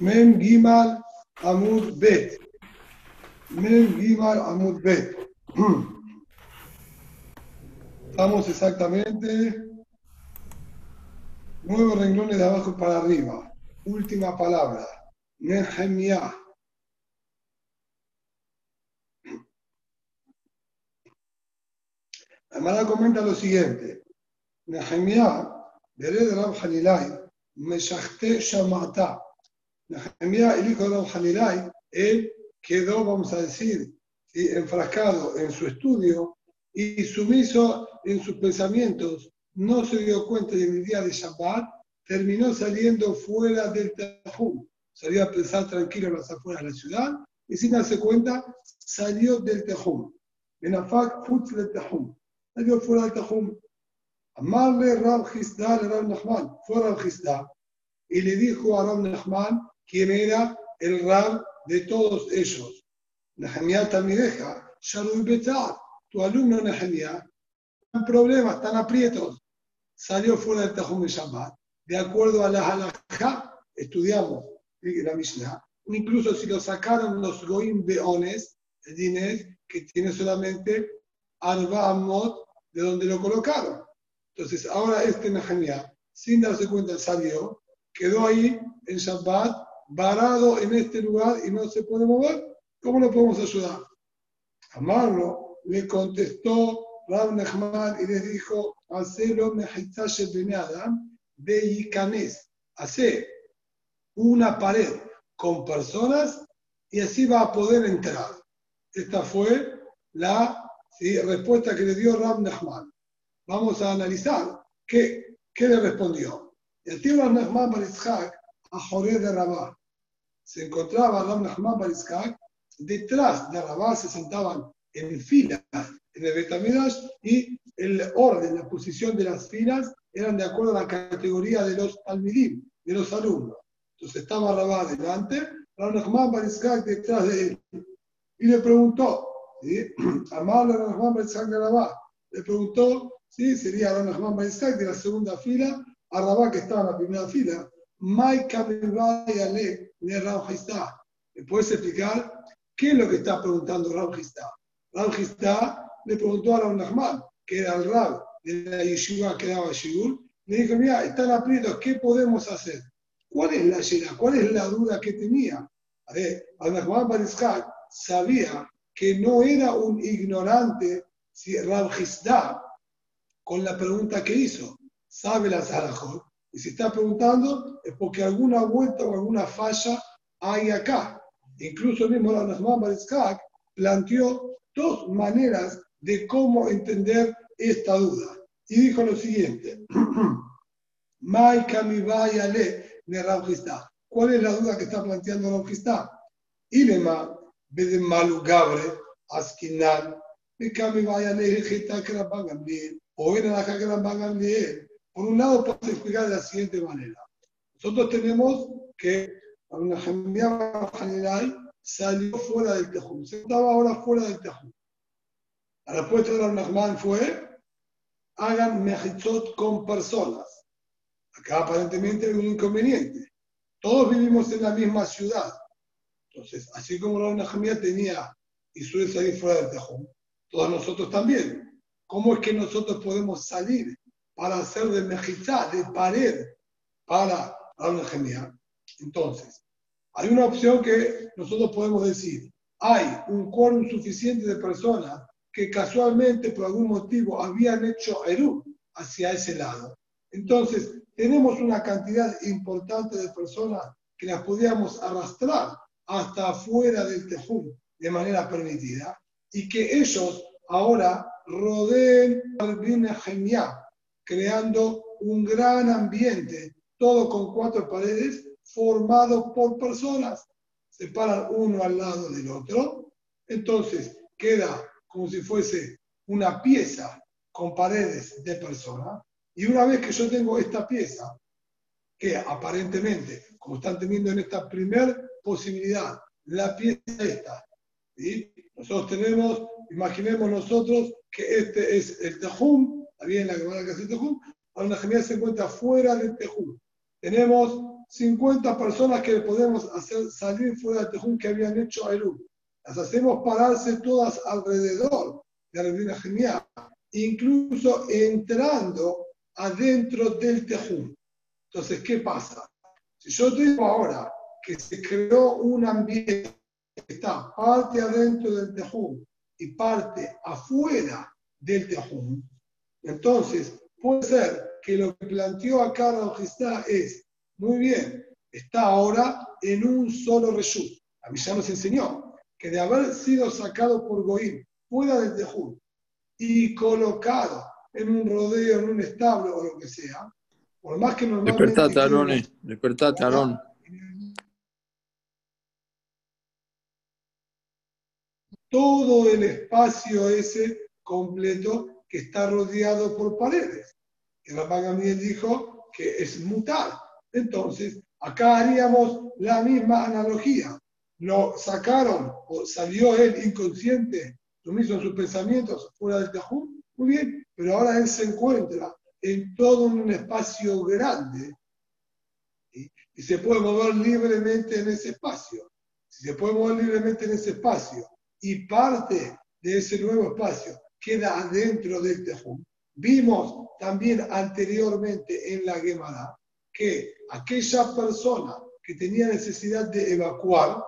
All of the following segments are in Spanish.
Mem Gimal Amud Bet. Mem Gimal Amud Bet. Estamos exactamente nueve renglones de abajo para arriba. Última palabra. Nehemiah. La comenta lo siguiente. Nehemiah, de Rab Hanilai, Meshachte Shamata. Nehemiah, el hijo de Rab Hanilai, él quedó, vamos a decir, enfrascado en su estudio y sumiso en sus pensamientos, no se dio cuenta de el día de Shabbat, terminó saliendo fuera del Tajum. Salió a pensar tranquilo en las afueras de la ciudad y sin darse cuenta salió del Tajum. Benafak Futz del Tajum. Salió fuera del Tajum. Amarle Rab Gisda le Rab Nachman. Fue Rab Gisda y le dijo a Rab Nachman quién era el Rab de todos ellos. Nehemiah Tamideja, Sharui Betar, tu alumno Nehemiah, están problemas, están aprietos. Salió fuera del Tajum de Shabbat. De acuerdo a la halajá, estudiamos la Mishnah, incluso si lo sacaron los Goim Beones, el dinés, que tiene solamente Arba Amot, de donde lo colocaron. Entonces, ahora este Nehemiah, sin darse cuenta, salió, quedó ahí en Shabbat, varado en este lugar y no se puede mover. ¿Cómo lo podemos ayudar? Amarlo le contestó Rab Nehman y le dijo, hacelo de Yikanes. Hace una pared con personas y así va a poder entrar. Esta fue la respuesta que le dio Rab Nehman. Vamos a analizar qué, qué le respondió. El tío Rab Nehman Baritzhak a Joré de Rabá. Se encontraba Rab Nehman Baritzhak detrás de Rabá, se sentaban en filas en el Betamidash y el orden, la posición de las filas eran de acuerdo a la categoría de los almidim, de los alumnos. Entonces estaba Rabá delante, Rabá Bariskak detrás de él. Y le preguntó, ¿sí? Amar Rabá Bariskak de Rabá, le preguntó, ¿sí? sería Rabá Bariskak de la segunda fila, a Rabá que estaba en la primera fila, Mai Ale de Rabá ¿Me puedes explicar qué es lo que está preguntando Rabá Rab le preguntó a Rab Nachman, que era el Rab de la yeshiva que daba Shigur, le dijo, mira, están aprietos, ¿qué podemos hacer? ¿Cuál es la llena? ¿Cuál es la duda que tenía? A ver, Nachman Barizkat sabía que no era un ignorante si Rab con la pregunta que hizo. Sabe la Zarajot. Y si está preguntando es porque alguna vuelta o alguna falla hay acá. Incluso el mismo Rab Nachman Barizkat planteó dos maneras de cómo entender esta duda. Y dijo lo siguiente, ¿Cuál es la duda que está planteando Raujistá? Ilema, Bedemalu Gabre, Askinan, o era la Por un lado, puedo explicar de la siguiente manera. Nosotros tenemos que una general salió fuera del Tejum. Se estaba ahora fuera del Tejum. La respuesta de Nachman fue, hagan mejitzot con personas. Acá aparentemente hay un inconveniente. Todos vivimos en la misma ciudad. Entonces, así como la Nahmia tenía y suele salir fuera del Tejum, todos nosotros también. ¿Cómo es que nosotros podemos salir para hacer de mejitzá, de pared, para la Nahmia? Entonces, hay una opción que nosotros podemos decir, hay un quórum suficiente de personas que casualmente por algún motivo habían hecho Eru hacia ese lado. Entonces, tenemos una cantidad importante de personas que las podíamos arrastrar hasta afuera del Tejum de manera permitida y que ellos ahora rodeen al Genial, creando un gran ambiente, todo con cuatro paredes formados por personas, se paran uno al lado del otro, entonces queda como si fuese una pieza con paredes de personas, y una vez que yo tengo esta pieza, que aparentemente, como están teniendo en esta primera posibilidad, la pieza esta, ¿sí? nosotros tenemos, imaginemos nosotros que este es el Tejum, está bien la que van a hacer Tejum, una genial se encuentra fuera del Tejum. Tenemos 50 personas que podemos hacer salir fuera del Tejún que habían hecho a Eru. Las hacemos pararse todas alrededor de la Rebina Genial, incluso entrando adentro del Tejún. Entonces, ¿qué pasa? Si yo digo ahora que se creó un ambiente que está parte adentro del Tejún y parte afuera del Tejún, entonces puede ser que lo que planteó acá Rojistá es, muy bien, está ahora en un solo reshut. A mí ya nos enseñó que de haber sido sacado por Goim fuera del Tejún y colocado en un rodeo, en un establo o lo que sea, por más que normalmente... Despertate, Arone, despertate, Arón. Todo el espacio ese completo que está rodeado por paredes. Y Rabban dijo que es mutar. Entonces, acá haríamos la misma analogía. Lo sacaron o salió él inconsciente, sumiso en sus pensamientos, fuera del Tajú. Muy bien, pero ahora él se encuentra en todo un espacio grande y se puede mover libremente en ese espacio. Si se puede mover libremente en ese espacio y parte de ese nuevo espacio queda adentro del Tejum, vimos también anteriormente en la Gemara que aquella persona que tenía necesidad de evacuar,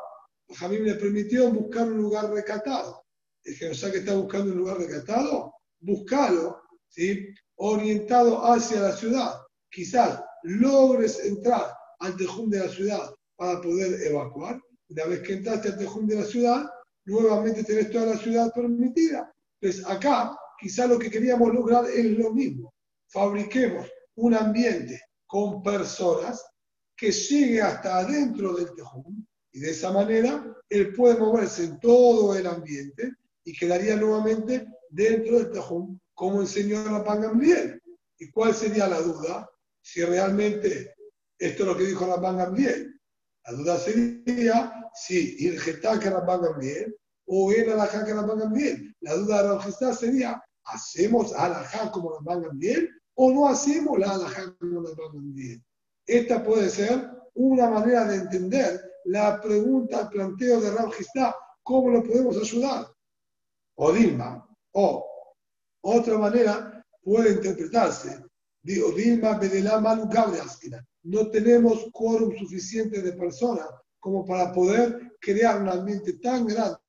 Jamín le permitió buscar un lugar recatado. O sea que está buscando un lugar recatado, búscalo, ¿sí? orientado hacia la ciudad. Quizás logres entrar al tejún de la ciudad para poder evacuar. Una vez que entraste al tejún de la ciudad, nuevamente tenés toda la ciudad permitida. Entonces, acá quizás lo que queríamos lograr es lo mismo. Fabriquemos un ambiente con personas que llegue hasta adentro del tejún y de esa manera él puede moverse en todo el ambiente y quedaría nuevamente dentro del tejún como enseñó Rabban Gamliel. ¿Y cuál sería la duda? Si realmente esto es lo que dijo Rabban Gamliel. La duda sería si el que Rabban Gamliel o en alajá que Rabban Gamliel. La duda de Rabban sería, ¿hacemos alajá como Rabban Gamliel o no hacemos la alajá como Rabban Gamliel? Esta puede ser una manera de entender la pregunta, el planteo de Rabban ¿cómo lo podemos ayudar? O Dilma, o otra manera puede interpretarse. Digo, Dilma Bedelá Manu No tenemos quórum suficiente de personas como para poder crear un ambiente tan grande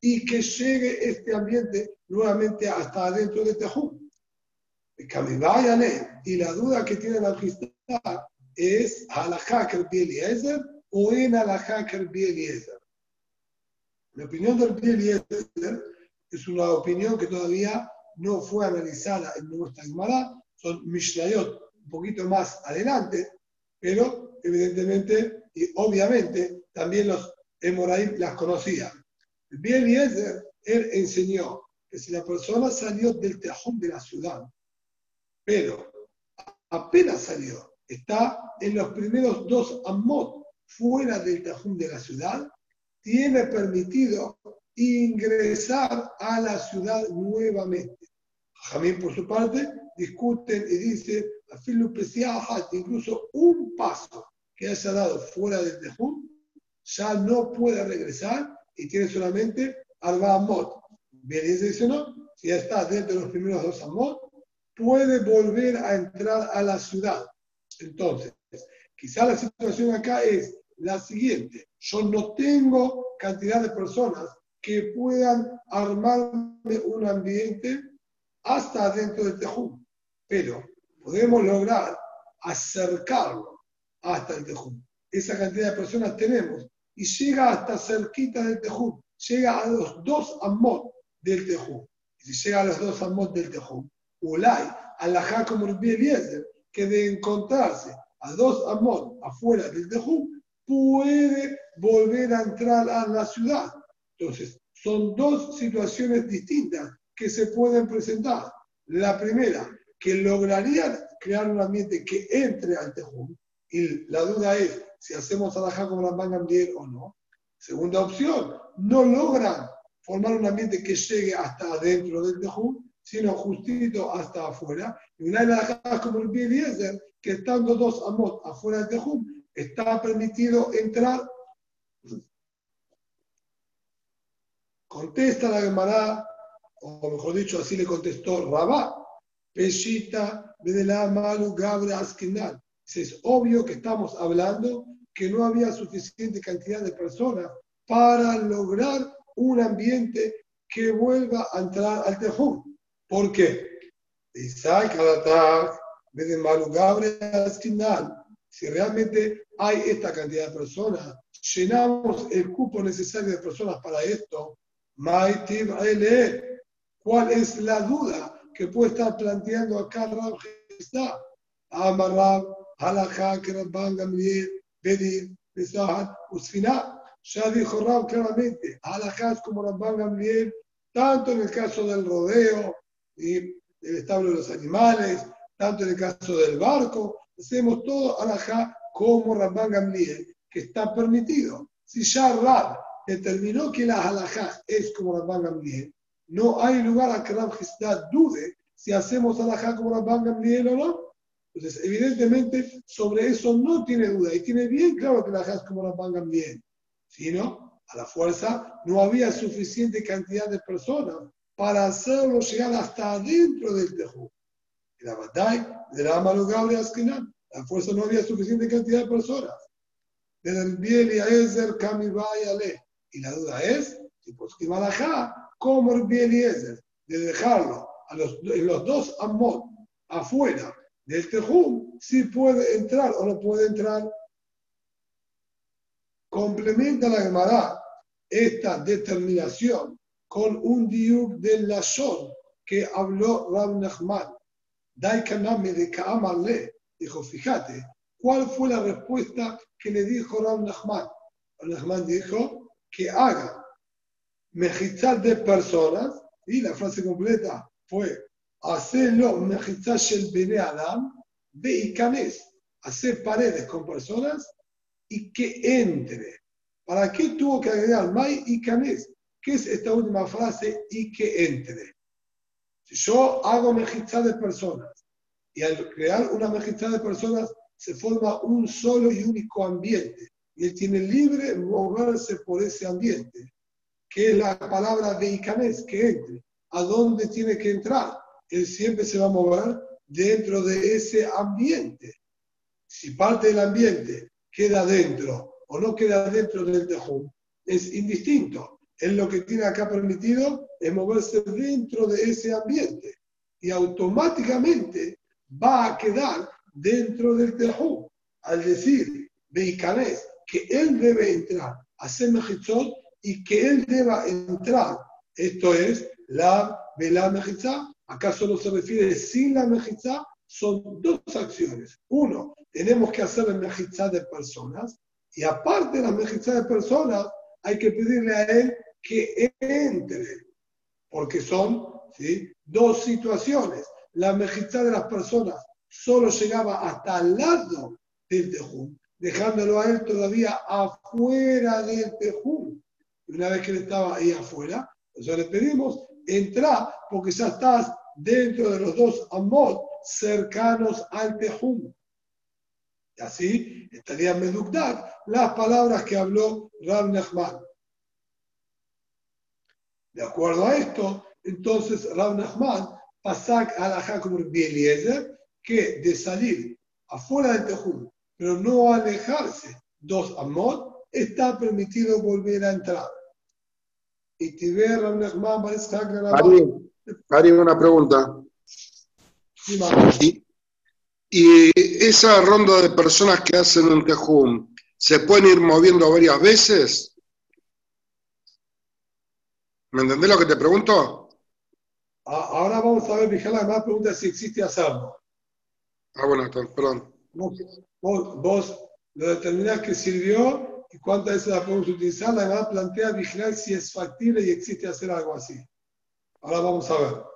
y que llegue este ambiente nuevamente hasta adentro de Tejú. Y la duda que tiene la Gistá es hacker Bieliezer o en hacker Bieliezer. La opinión del Bieliezer es una opinión que todavía no fue analizada en nuestra Gemara, son Mishnayot un poquito más adelante, pero evidentemente y obviamente también los Emoraim las conocían. Bien Eliezer, él enseñó que si la persona salió del tejón de la ciudad, pero apenas salió, está en los primeros dos amot fuera del tejón de la ciudad, tiene permitido ingresar a la ciudad nuevamente. Jamín, por su parte, discuten y dice, incluso un paso que haya dado fuera del Tejún, ya no puede regresar y tiene solamente Arba Amot. Bien, dice no, si ya está dentro de los primeros dos Amot, puede volver a entrar a la ciudad. Entonces, quizá la situación acá es la siguiente. Yo no tengo cantidad de personas que puedan armarme un ambiente hasta dentro del Tejún. Pero podemos lograr acercarlo hasta el Tejún. Esa cantidad de personas tenemos y llega hasta cerquita del Tejún. Llega a los dos amot del Tejún. Y si llega a los dos amot del Tejún, Ulay, alajá como el Eliezer, que de encontrarse a dos amot afuera del Tejún, puede volver a entrar a la ciudad. Entonces, son dos situaciones distintas que se pueden presentar. La primera, que lograrían crear un ambiente que entre al Tejún, y la duda es si hacemos alajá como la mangan bien o no. Segunda opción, no logran formar un ambiente que llegue hasta adentro del Tejún, sino justito hasta afuera. Y una alajá como el Eliezer, que estando dos amot afuera del Tejún, está permitido entrar. Contesta la Gemara, o mejor dicho, así le contestó Rabá, Peshita, Malu, Gabre, Askinal. Es obvio que estamos hablando que no había suficiente cantidad de personas para lograr un ambiente que vuelva a entrar al tejón. ¿Por qué? Si realmente hay esta cantidad de personas, llenamos el cupo necesario de personas para esto, ¿cuál es la duda que puede estar planteando acá Rab está? Halakha, Kerabban, Gamliel, Bedir, Besahat, Usfina. Ya dijo Rab claramente, Halakha es como Rabban Gamliel, tanto en el caso del rodeo y del establo de los animales, tanto en el caso del barco, hacemos todo alajá como Rabban Gamliel, que está permitido. Si ya Rab determinó que la alajá es como Rabban Gamliel, no hay lugar a que Rab dude si hacemos alajá como Rabban Gamliel o no. Entonces, evidentemente, sobre eso no tiene duda y tiene bien claro que la es como Rabban Gamliel. Si no, a la fuerza no había suficiente cantidad de personas para hacerlo llegar hasta adentro del tejú. Y la batalla de la Amalugable Askinam, la fuerza no había suficiente cantidad de personas. Desde el Biel y Aezer, Kamibay Ale. Y la duda es, si pues ¿cómo el Biel y Ezer? De dejarlo a los, en los dos Amot afuera del Tejum, si puede entrar o no puede entrar. Complementa la Gemara esta determinación con un diuk del Lashon que habló Rab Nachman. Daikaname de Kaamarle. Dijo, fíjate, ¿cuál fue la respuesta que le dijo Rab Nachman? Rab Nachman dijo que haga mejitzat de personas, y la frase completa fue, hacerlo mejitzat shel bene adam, de ikanes, hacer paredes con personas y que entre. ¿Para qué tuvo que agregar Mai y Canes? ¿Qué es esta última frase y que entre? Si yo hago mejizá de personas y al crear una mejizá de personas se forma un solo y único ambiente y él tiene libre moverse por ese ambiente, que es la palabra de Icanes, que entre. ¿A dónde tiene que entrar? Él siempre se va a mover dentro de ese ambiente. Si parte del ambiente queda dentro o no queda dentro del tejón, es indistinto. Él lo que tiene acá permitido es moverse dentro de ese ambiente y automáticamente va a quedar dentro del tejón. Al decir Beikanés que él debe entrar a ser y que él deba entrar, esto es la vela mejizá, acá solo se refiere sin la mejizá, son dos acciones. Uno, tenemos que hacer la mejizá de personas y aparte de las mejizas de personas, hay que pedirle a él que entre, porque son ¿sí? dos situaciones. La mejizá de las personas solo llegaba hasta al lado del tejún, dejándolo a él todavía afuera del tejún. Y una vez que él estaba ahí afuera, entonces le pedimos, entra, porque ya estás dentro de los dos amot cercanos al tejún. Y así estarían medukdat las palabras que habló Rab Nachman. De acuerdo a esto, entonces Rab Nachman pasa a la como Eliezer, que de salir afuera del Tejum, pero no alejarse dos amot, está permitido volver a entrar. Y ve Rab Nachman, Ari, una pregunta. Sí, y esa ronda de personas que hacen un tejum, ¿se pueden ir moviendo varias veces? ¿Me entendés lo que te pregunto? Ahora vamos a ver, Mijala, más pregunta si existe hacerlo. Ah, bueno, perdón. Vos, lo determinás que sirvió y cuántas veces la podemos utilizar. La verdad plantea vigilar si es factible y existe hacer algo así. Ahora vamos a ver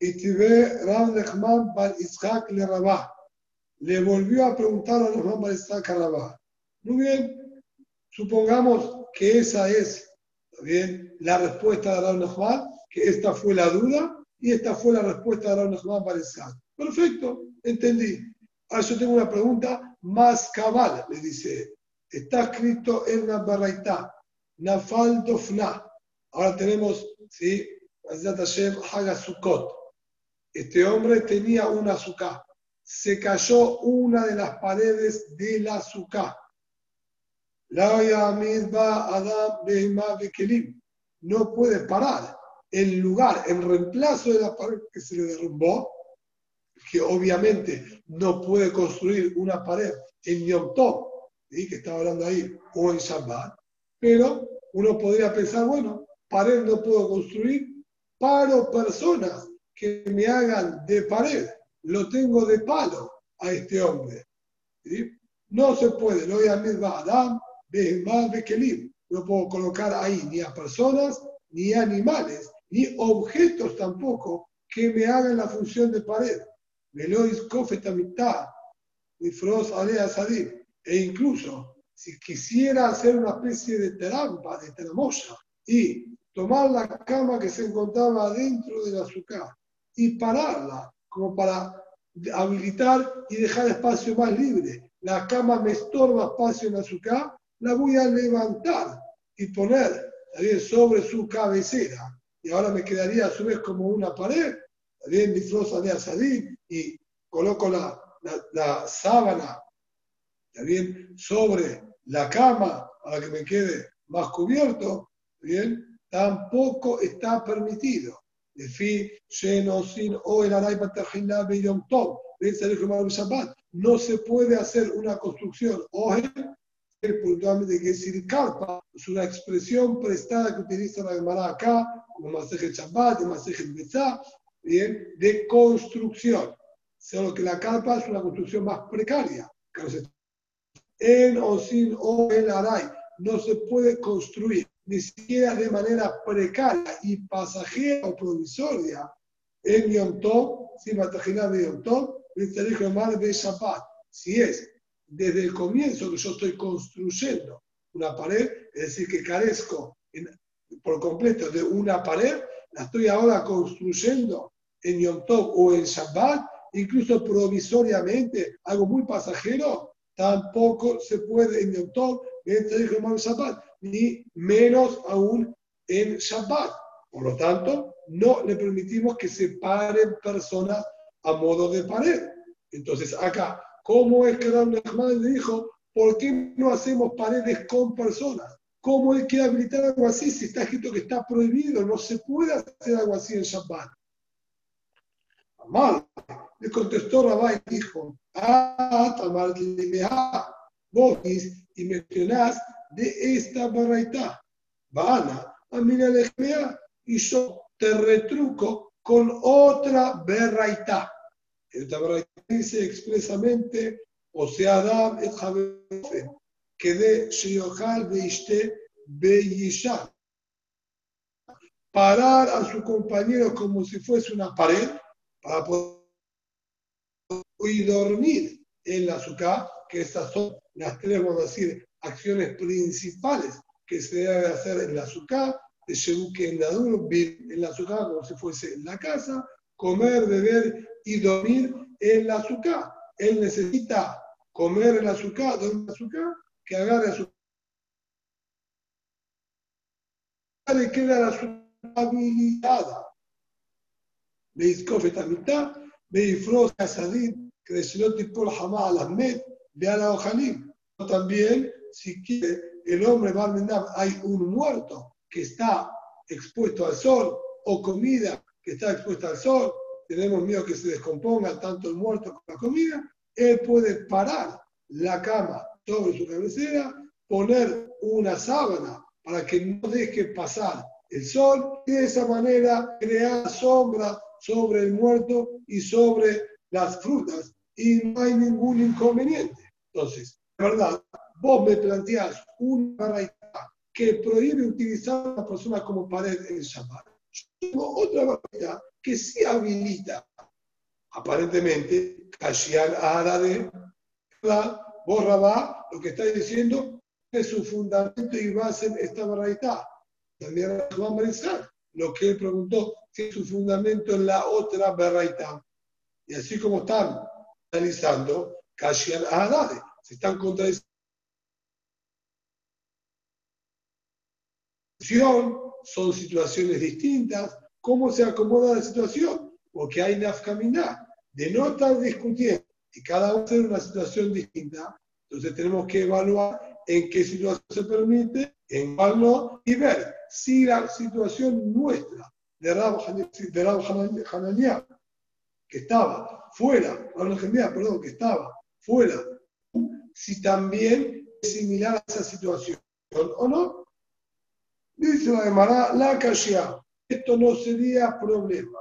y ve Ram Nechman Bar Isaac le Rabá. Le volvió a preguntar a Nechman Bar Isaac a Rabá. Muy bien, supongamos que esa es bien, la respuesta de Ram Nechman, que esta fue la duda y esta fue la respuesta de Ram Nechman Bar Isaac. Perfecto, entendí. Ahora yo tengo una pregunta más cabal, le dice. Está escrito en la barraita, Nafal Dofna. Ahora tenemos, ¿sí? Este hombre tenía una azúcar. Se cayó una de las paredes de la azúcar. No puede parar. En lugar, en reemplazo de la pared que se le derrumbó, que obviamente no puede construir una pared en Yom Tov, que estaba hablando ahí, o en Shabbat, pero uno podría pensar, bueno, pared no puedo construir, paro personas que me hagan de pared, lo tengo de palo a este hombre. No se puede, no voy a Adam, no puedo colocar ahí ni a personas, ni animales, ni objetos tampoco que me hagan la función de pared. Velois mitad, ni froz alea salir. E incluso, si quisiera hacer una especie de trampa, de tramoya, y tomar la cama que se encontraba dentro del azúcar y pararla, como para habilitar y dejar espacio más libre. La cama me estorba espacio en azúcar, la voy a levantar y poner sobre su cabecera. Y ahora me quedaría a su vez como una pared, también mi flosa de salir y coloco la, la, sábana también sobre la cama para que me quede más cubierto, bien, tampoco está permitido. De lleno, sin o el no se puede hacer una construcción o puntualmente que decir carpa, es una expresión prestada que utiliza la Gemara acá, como Maseje Shabbat, Maseje Betzá, bien, de construcción. Solo que la carpa es una construcción más precaria. En o sin o el aray no se puede construir ni siquiera de manera precaria y pasajera o provisoria en Yom Tov, sin Batajina de Yom Tov, de Shabbat. Si es desde el comienzo que yo estoy construyendo una pared, es decir, que carezco por completo de una pared, la estoy ahora construyendo en Yom Tov o en Shabbat, incluso provisoriamente, algo muy pasajero, tampoco se puede en Yom Tov, en Shabbat, ni menos aún en Shabbat. Por lo tanto, no le permitimos que se paren personas a modo de pared. Entonces, acá, ¿cómo es que Ram le dijo, ¿por qué no hacemos paredes con personas? ¿Cómo él quiere habilitar algo así si está escrito que está prohibido? No se puede hacer algo así en Shabbat. Mal. Le contestó Rabá y dijo, ah, Tamar vos y mencionás de esta barraita. Vana, a mí y yo te retruco con otra berraita. Esta berraita dice expresamente, o sea, Adam et que de Sheyohal Beishte Beyishah. Parar a su compañero como si fuese una pared para poder y dormir en la azúcar, que estas son las tres, vamos a decir, acciones principales que se debe hacer en la azúcar, de Shebuke en la en la azúcar como si fuese en la casa, comer, beber y dormir en la azúcar. Él necesita comer el azúcar, dormir en la azúcar, que agarre azúcar. Le queda la habilitada. Me discofe mitad, sadid, que de Shilot por jamás a las med, ve a la ojalim. También si quiere el hombre va a hay un muerto que está expuesto al sol o comida que está expuesta al sol, tenemos miedo que se descomponga tanto el muerto como la comida, él puede parar la cama sobre su cabecera, poner una sábana para que no deje pasar el sol y de esa manera crear sombra sobre el muerto y sobre las frutas y no hay ningún inconveniente. Entonces, verdad, vos me planteás una barraita que prohíbe utilizar a una persona como pared en Shabbat. Yo tengo otra barraita que sí habilita, aparentemente, Kashian Árabe, vos Rabá, lo que está diciendo es su fundamento y base en esta barraita. También Juan Marizal, lo que él preguntó, si su fundamento en la otra barraita. Y así como están analizando, Kashian Ahadade. Se están contradiciendo. Son situaciones distintas. ¿Cómo se acomoda la situación? Porque hay nafkamina de no estar discutiendo y cada uno tiene una situación distinta. Entonces tenemos que evaluar en qué situación se permite, en cuál no, y ver si la situación nuestra de Rab, de que estaba fuera, perdón, que estaba fuera, si también es similar a esa situación o no. Dice la Gemara, la Kashia, esto no sería problema.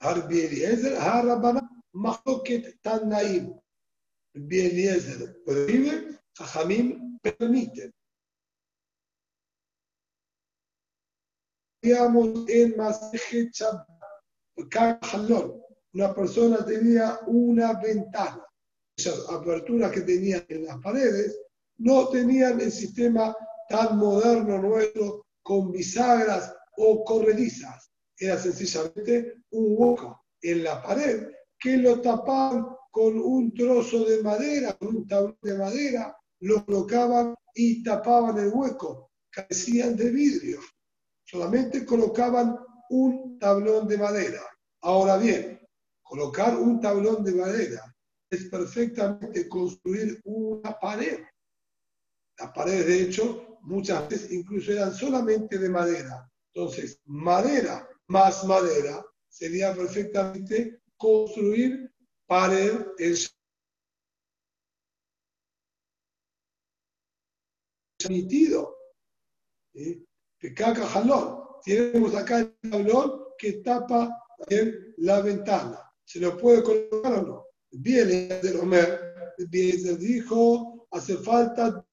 Eliezer, Harabana, Mahoket Tanaim. Eliezer prohíbe, Jajamim permite. Digamos en Maseje Shabbat, una persona tenía una ventana. Esas aperturas que tenía en las paredes no tenían el sistema tan moderno nuestro con bisagras o corredizas. Era sencillamente un hueco en la pared que lo tapaban con un trozo de madera, con un tablón de madera, lo colocaban y tapaban el hueco. Carecían de vidrio. Solamente colocaban un tablón de madera. Ahora bien, colocar un tablón de madera es perfectamente construir una pared. Las paredes, de hecho, muchas veces incluso eran solamente de madera. Entonces, madera más madera sería perfectamente construir pared en permitido. Que caca jalón. Tenemos acá el tablón que tapa en la ventana. ¿Se lo puede colocar o no? Bien, de Romer, bien dijo, hace falta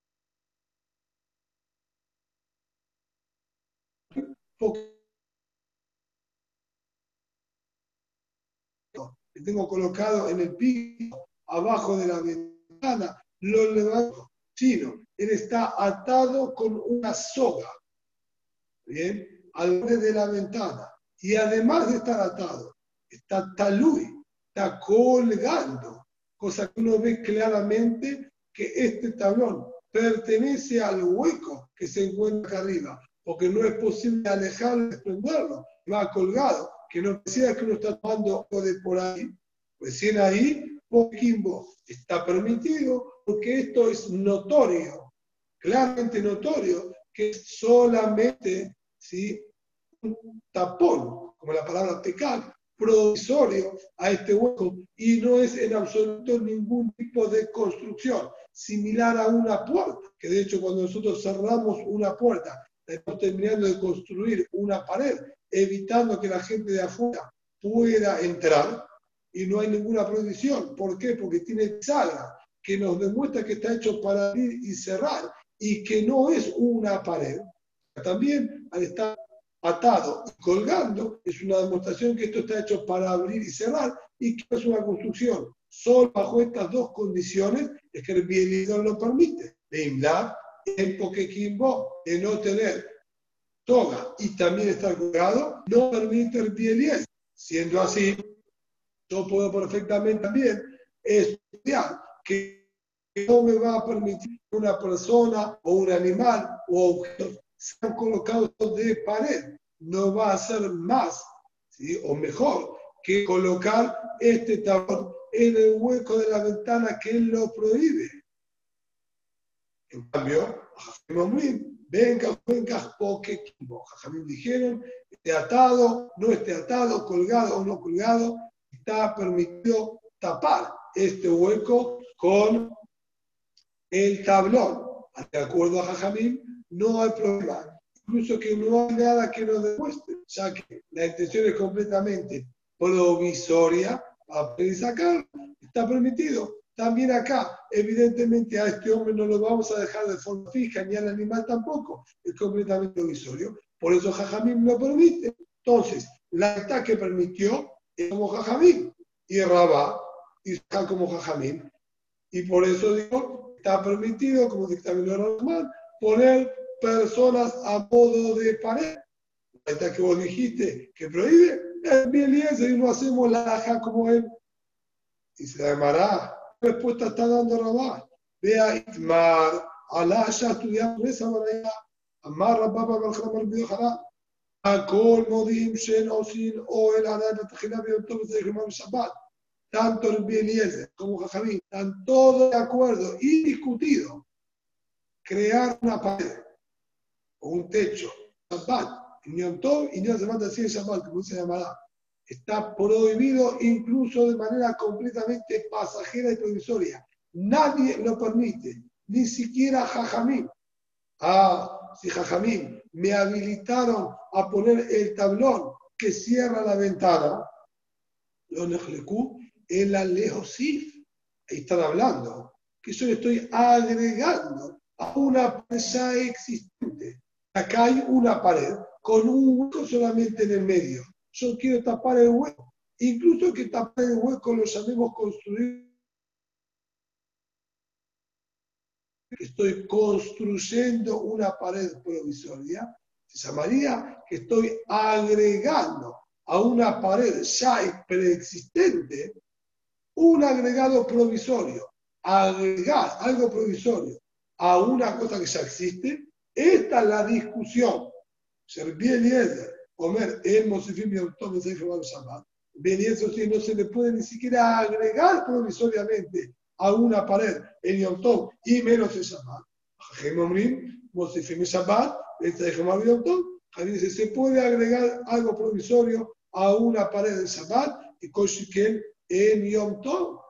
que tengo colocado en el piso, abajo de la ventana, lo levanto. Sino, él está atado con una soga, ¿bien? Al borde de la ventana. Y además de estar atado, está talui, está colgando, cosa que uno ve claramente que este tablón pertenece al hueco que se encuentra acá arriba, porque no es posible alejarlo, desprenderlo, va colgado que no decía que uno está tomando o de por ahí, recién ahí, Poquimbo está permitido porque esto es notorio, claramente notorio, que es solamente ¿sí? un tapón, como la palabra pecar, provisorio a este hueco y no es en absoluto ningún tipo de construcción similar a una puerta, que de hecho cuando nosotros cerramos una puerta, estamos terminando de construir una pared evitando que la gente de afuera pueda entrar y no hay ninguna prohibición. ¿Por qué? Porque tiene saga que nos demuestra que está hecho para abrir y cerrar y que no es una pared. También al estar atado y colgando es una demostración que esto está hecho para abrir y cerrar y que es una construcción. Solo bajo estas dos condiciones es que el bielidor lo permite. De imlar, en Pokequimbo, de no tener toga y también estar colgado, no permite el piel Siendo así, yo puedo perfectamente también estudiar que no me va a permitir que una persona o un animal o objetos sean colocados de pared. No va a ser más ¿sí? o mejor que colocar este tablón en el hueco de la ventana que lo prohíbe. En cambio, venga, venga, porque Jajamín dijeron, esté atado, no esté atado, colgado o no colgado, está permitido tapar este hueco con el tablón. De acuerdo a Jajamín, no hay problema. Incluso que no hay nada que nos demuestre, ya que la intención es completamente provisoria, para sacar, está permitido. También acá, evidentemente, a este hombre no lo vamos a dejar de forma fija, ni al animal tampoco, es completamente provisorio. Por eso Jajamín lo permite. Entonces, la etapa que permitió es como Jajamín, y Rabá y está como Jajamín. Y por eso digo, está permitido, como dictaminó Rahman, poner personas a modo de pared. La etapa que vos dijiste que prohíbe, es bien y no hacemos la aja como él. Y se llamará respuesta está dando Rabá. Vea Itmar, Alá, ya estudiamos esa manera. Amar Rabá, Barjamar, Biojalá. הכל מודיעים שאין עושים אוהל עדיין בתחילה ביום טוב וזה יגמר בשבת. Tanto el Eliezer como Jajamín están todos de acuerdo y discutido. Crear una pared o un techo, Shabbat, en Yom Tov y no Shabbat así en Shabbat, como se llamará. Está prohibido incluso de manera completamente pasajera y provisoria. Nadie lo permite, ni siquiera Jajamín. Ah, si Jajamín me habilitaron a poner el tablón que cierra la ventana, lo nejlecú, en la lejosif. Ahí están hablando que yo le estoy agregando a una pared existente. Acá hay una pared con un hueco solamente en el medio. Yo quiero tapar el hueco. Incluso que tapar el hueco lo llamemos construir estoy construyendo una pared provisoria, se llamaría que estoy agregando a una pared ya preexistente un agregado provisorio. Agregar algo provisorio a una cosa que ya existe, esta es la discusión. Servir Eliezer, comer el Mosifim y Autónomo Shabbat. Bien, y eso sí, no se le puede ni siquiera agregar provisoriamente a una pared en Yom Tov y menos en Shabbat. Mosifim Shabbat, Yom Tov. Dice, se puede agregar algo provisorio a una pared de Shabbat y Koshiken en Yom Tov.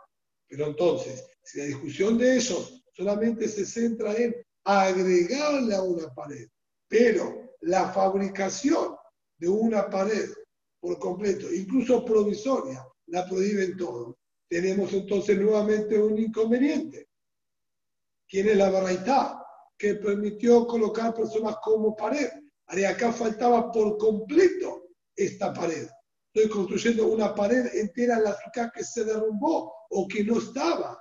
Pero entonces, si la discusión de eso solamente se centra en agregarle a una pared, pero la fabricación de una pared por completo, incluso provisoria, la prohíben todo tenemos entonces nuevamente un inconveniente. ¿Quién es la baraita? Que permitió colocar personas como pared. Y acá faltaba por completo esta pared. Estoy construyendo una pared entera en la azúcar que se derrumbó o que no estaba.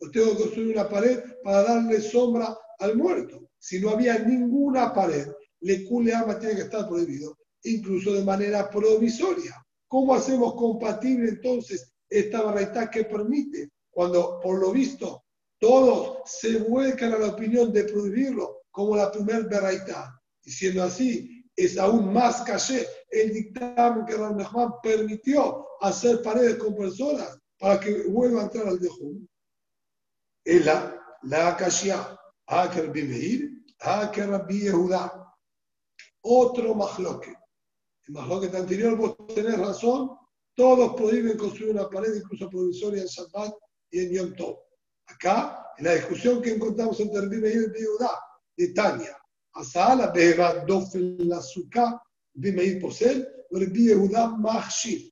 O tengo que construir una pared para darle sombra al muerto. Si no había ninguna pared, le ama tiene que estar prohibido, incluso de manera provisoria. ¿Cómo hacemos compatible entonces esta barraita que permite, cuando por lo visto todos se vuelcan a la opinión de prohibirlo, como la primer barraita. Y siendo así, es aún más caché el dictamen que Ram permitió hacer paredes con personas para que vuelva a entrar al Dejum. Es la, la Kashia, Aker Bimeir, Aker Rabbi Yehuda. Otro mahloque. El mahloque anterior, vos tenés razón, todos prohíben construir una pared, incluso provisoria en Shabbat y en Yom Tov. Acá, en la discusión que encontramos el Bime y el Yehudá, de Tania, hasta la Beba Dofel la Sukkah, Bime Posel, Yehudá Mahshir.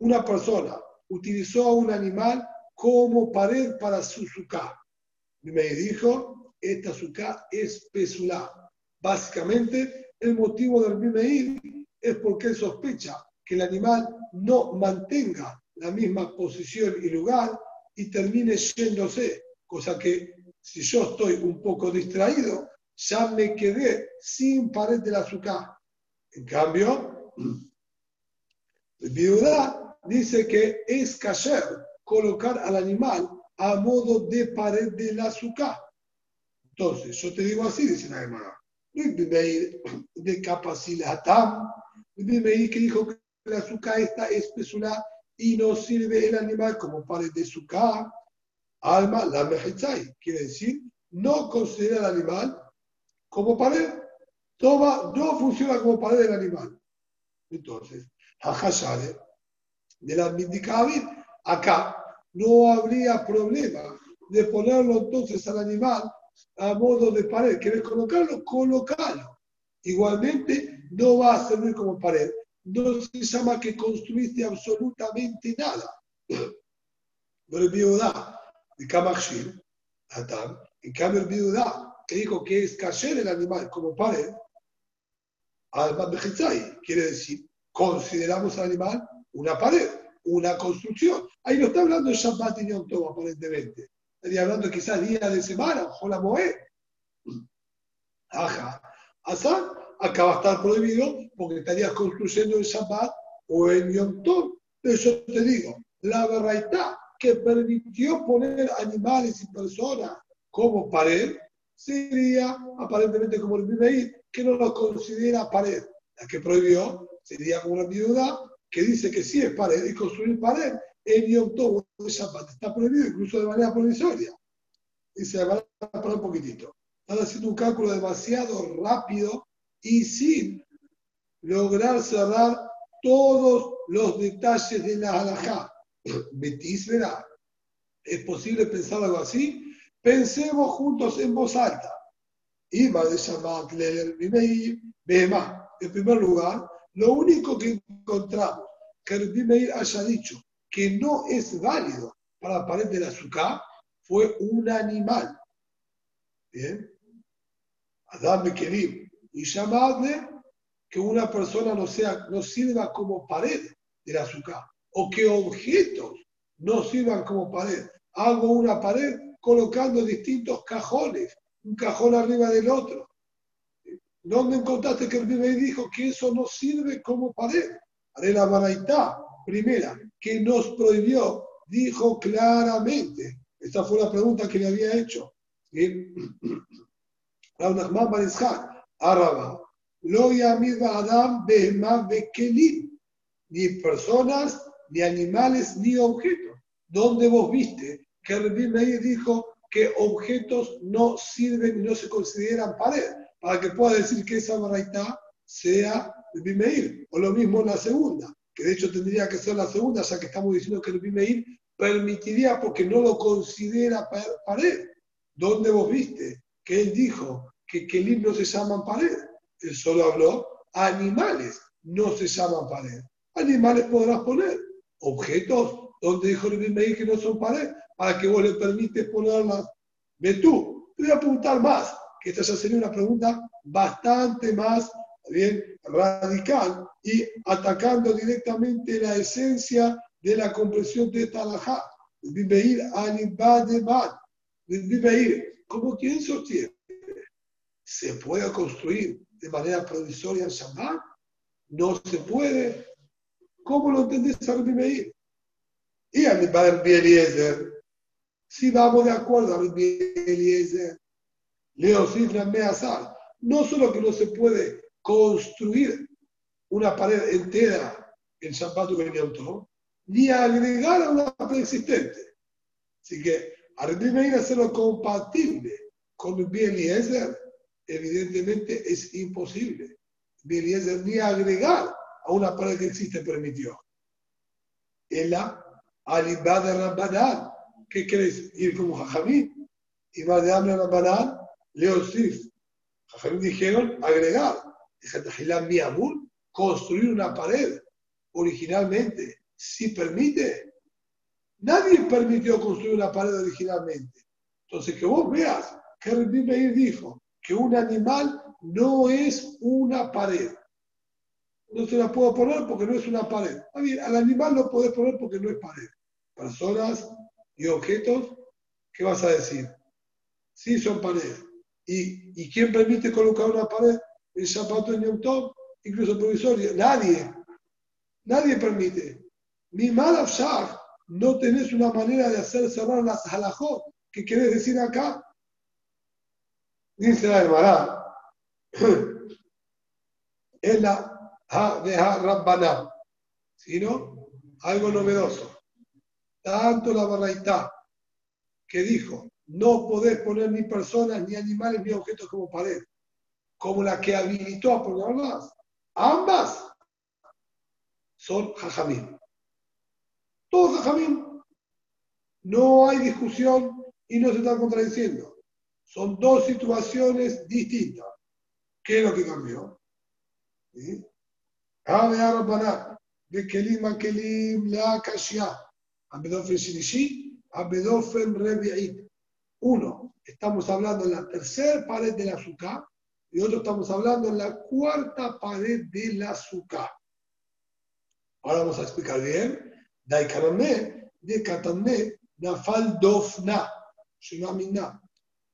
Una persona utilizó a un animal como pared para su sukkah. Bime dijo, esta sukkah es pesulá. Básicamente, el motivo del Bime es porque él sospecha que el animal no mantenga la misma posición y lugar y termine yéndose, cosa que si yo estoy un poco distraído, ya me quedé sin pared del azúcar. En cambio, viuda dice que es cayer colocar al animal a modo de pared del azúcar. Entonces, yo te digo así, dice la hermana, de capacidad, que dijo que la azúcar esta es pesula y no sirve el animal como pared de azúcar. Alma, la mejitzai, quiere decir, no considera el animal como pared. Toma, no funciona como pared del animal. Entonces, Hajashare, de la Mindikabit, acá no habría problema de ponerlo entonces al animal a modo de pared. ¿Quieres colocarlo? Colocalo. Igualmente, no va a servir como pared, no se llama que construiste absolutamente nada. Pero el Biudá de Kamachir, Adam, en cambio el Biudá, que dijo que es cayer el animal como pared, Alba Bejitzai, quiere decir, consideramos al animal una pared, una construcción. Ahí no está hablando Shabbat y Yom Tov, aparentemente. Estaría hablando quizás día de semana, o la Moed. Ajá. Asán acá va a estar prohibido porque estarías construyendo el Shabbat o el Yom Tov. Yo te digo, la verdad que permitió poner animales y personas como pared, sería aparentemente como el Bimeir, que no lo considera pared. La que prohibió sería como una viuda que dice que sí es pared y construir pared en Yom Tov está prohibido incluso de manera provisoria. Y se va a parar un poquitito. Están haciendo un cálculo demasiado rápido y sin lograr cerrar todos los detalles de la halajá. Betis verá. ¿Es posible pensar algo así? Pensemos juntos en voz alta. Y de En primer lugar, lo único que encontramos que el Bimeir haya dicho que no es válido para la pared del azúcar fue un animal. Bien. Adam Kelim. Y llamarle que una persona no, sea, no sirva como pared del azúcar o que objetos no sirvan como pared. Hago una pared colocando distintos cajones, un cajón arriba del otro. ¿Dónde encontraste que el Bimeir dijo que eso no sirve como pared? Haré la baraitá, primera, que nos prohibió, dijo claramente. Esta fue la pregunta que le había hecho. Araba, lo Adam ni personas, ni animales, ni objetos. ¿Dónde vos viste que Rabbi Meir dijo que objetos no sirven y no se consideran pared? Para que pueda decir que esa baraita sea Rabbi Meir. O lo mismo en la segunda que de hecho tendría que ser la segunda, ya que estamos diciendo que el Bimeir permitiría porque no lo considera pared. ¿Dónde vos viste que él dijo que Kelim no se llaman pared? Él solo habló animales, no se llaman pared. Animales podrás poner, objetos, donde dijo el Bimeir que no son pared, para que vos le permites ponerlas. Ve tú, te voy a preguntar más, que esta ya sería una pregunta bastante más bien radical y atacando directamente la esencia de la comprensión de Talajá. Viveir anibad de Viveir, como quien sostiene, ¿se puede construir de manera provisoria en Shabbat? No se puede. ¿Cómo lo entendés al Viveir? Y anibad Eliezer, si vamos de acuerdo a Eliezer, Leo Sifra Meazar, no solo que no se puede construir una pared entera en Shabbat Yom ni agregar a una preexistente. Así que a hacerlo compatible con el Eliezer, evidentemente es imposible. Eliezer ni agregar a una pared que existe permitió. En la alibá de Rabbanán, ¿qué querés? Ir como Jajamí. Y va de hambre Rabbanán, Leosif. Jajamí dijeron agregar construir una pared originalmente, si permite. Nadie permitió construir una pared originalmente. Entonces, que vos veas que Meir dijo que un animal no es una pared. No se la puedo poner porque no es una pared. bien, al animal lo podés poner porque no es pared. Personas y objetos, ¿qué vas a decir? Sí son pared. ¿Y, ¿Y quién permite colocar una pared? El zapato en Yom incluso provisorio. Nadie, nadie permite. Ni mal no tenés una manera de hacer cerrar las halajot. ¿Qué querés decir acá? Dice la hermana. Es la ha de ha sino algo novedoso. Tanto la barraita que dijo, no podés poner ni personas, ni animales, ni objetos como pared como la que habilitó a ponerlas, ambas son jajamín. Todos jajamín. No hay discusión y no se están contradiciendo. Son dos situaciones distintas. ¿Qué es lo que cambió? ¿Sí? de Kelim la Kashia. Abedofen Shilishi, Abedofen Rebi'it. Uno, estamos hablando de la tercera pared del azúcar y otro estamos hablando en la cuarta pared del azúcar. Ahora vamos a explicar bien. Daikarame, de Katame, Nafal Dofna,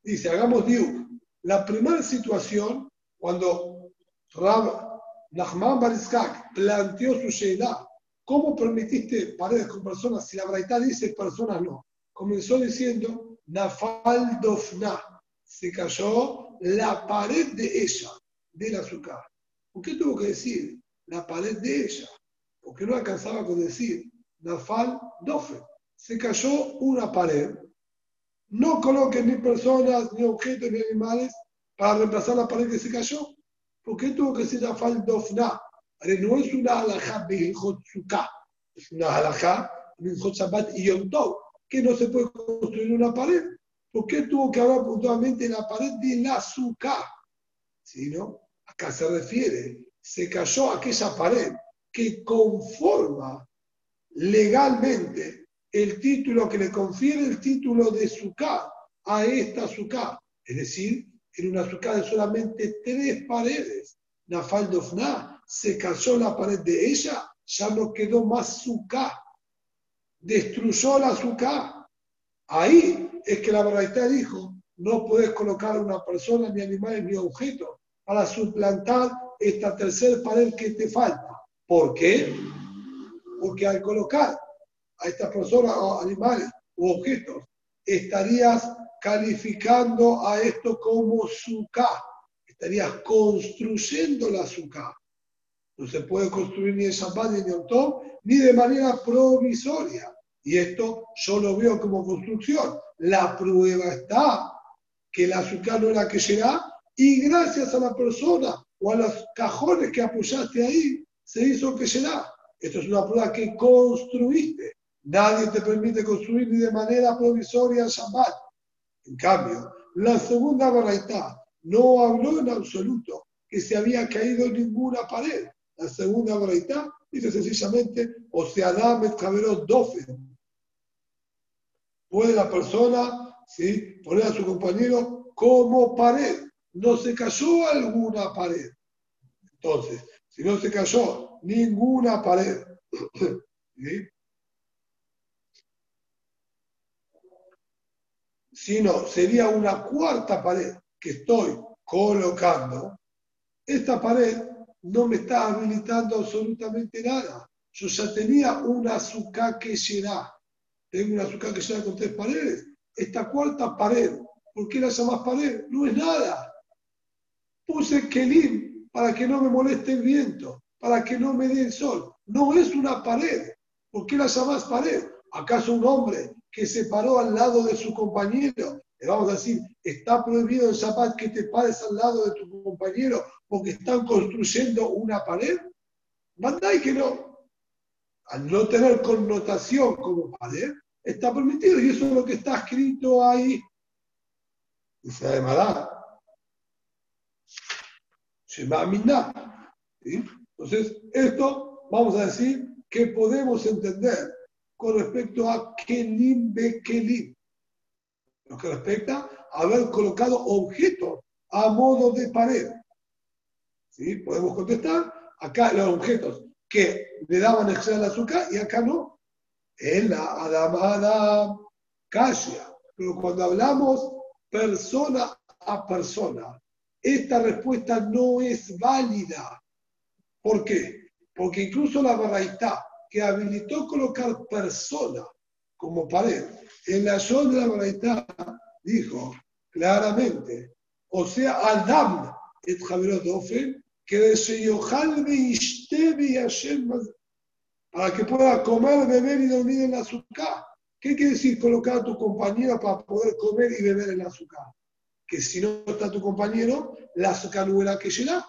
Dice, hagamos diu. La primera situación, cuando Rab Nachman Bariskak planteó su Sheila ¿cómo permitiste paredes con personas si la braita dice personas no? Comenzó diciendo, Nafal Dofna, se cayó la pared de ella, del azúcar. ¿Por qué tuvo que decir la pared de ella? Porque no alcanzaba con decir Nafal Dofe. Se cayó una pared. No coloquen ni personas, ni objetos, ni animales para reemplazar la pared que se cayó. ¿Por qué tuvo que decir Nafal Dofna? No es una alajá Behilchotzuka, es una alajá Behilchot Shabbat y Yom que no se puede construir una pared. ¿Por qué tuvo que hablar puntualmente la pared de la azúcar? Si no, acá se refiere, se cayó aquella pared que conforma legalmente el título que le confiere el título de Sukkah a esta Sukkah. Es decir, en una Sukkah de solamente tres paredes. Nafal Dofna se cayó la pared de ella, ya no quedó más Sukkah. Destruyó la Sukkah. Ahí es que la verdad dijo, no puedes colocar a una persona, ni animales, ni objetos para suplantar esta tercera pared que te falta. ¿Por qué? Porque al colocar a estas personas o animales u objetos, estarías calificando a esto como suká, estarías construyendo la suká. No se puede construir ni en Shabbat ni en Yom ni de manera provisoria. Y esto yo lo veo como construcción. La prueba está que la azúcar no era que llega y gracias a la persona o a los cajones que apoyaste ahí, se hizo que llega. Esto es una prueba que construiste. Nadie te permite construir ni de manera provisoria Shabbat. En cambio, la segunda baraita no habló en absoluto que se había caído ninguna pared. La segunda baraita dice sencillamente, o sea, dame caberó doce. Puede la persona poner a su compañero como pared. No se cayó alguna pared. Entonces, si no se cayó ninguna pared, ¿sí? sino sería una cuarta pared que estoy colocando, esta pared no me está habilitando absolutamente nada. Yo ya tenía una azúcar que será. Tengo una azúcar que será con tres paredes. Esta cuarta pared, ¿por qué la llamas pared? No es nada. Puse kelim para que no me moleste el viento, para que no me dé el sol. No es una pared. ¿Por qué la llamas pared? ¿Acaso un hombre que se paró al lado de su compañero? Le vamos a decir, está prohibido en Shabbat que te pares al lado de tu compañero porque están construyendo una pared. Mandáis que no. Al no tener connotación como pared, está permitido y eso es lo que está escrito ahí. Dice además, Shema Entonces, esto vamos a decir que podemos entender con respecto a Kelim be Kelim, lo que respecta a haber colocado objetos a modo de pared. ¿Sí? Podemos contestar, acá los objetos que le daban extra el azúcar y acá no. En la Adamada Kasia. Pero cuando hablamos persona a persona, esta respuesta no es válida. ¿Por qué? Porque incluso la Baraitá que habilitó colocar persona como pared, en la zona de la Baraitá dijo claramente, o sea, Adam et Javirot Ofen, que para que pueda comer, beber y dormir en azúcar. ¿Qué quiere decir colocar a tu compañero para poder comer y beber en azúcar? Que si no está tu compañero, la azúcar no era que llega.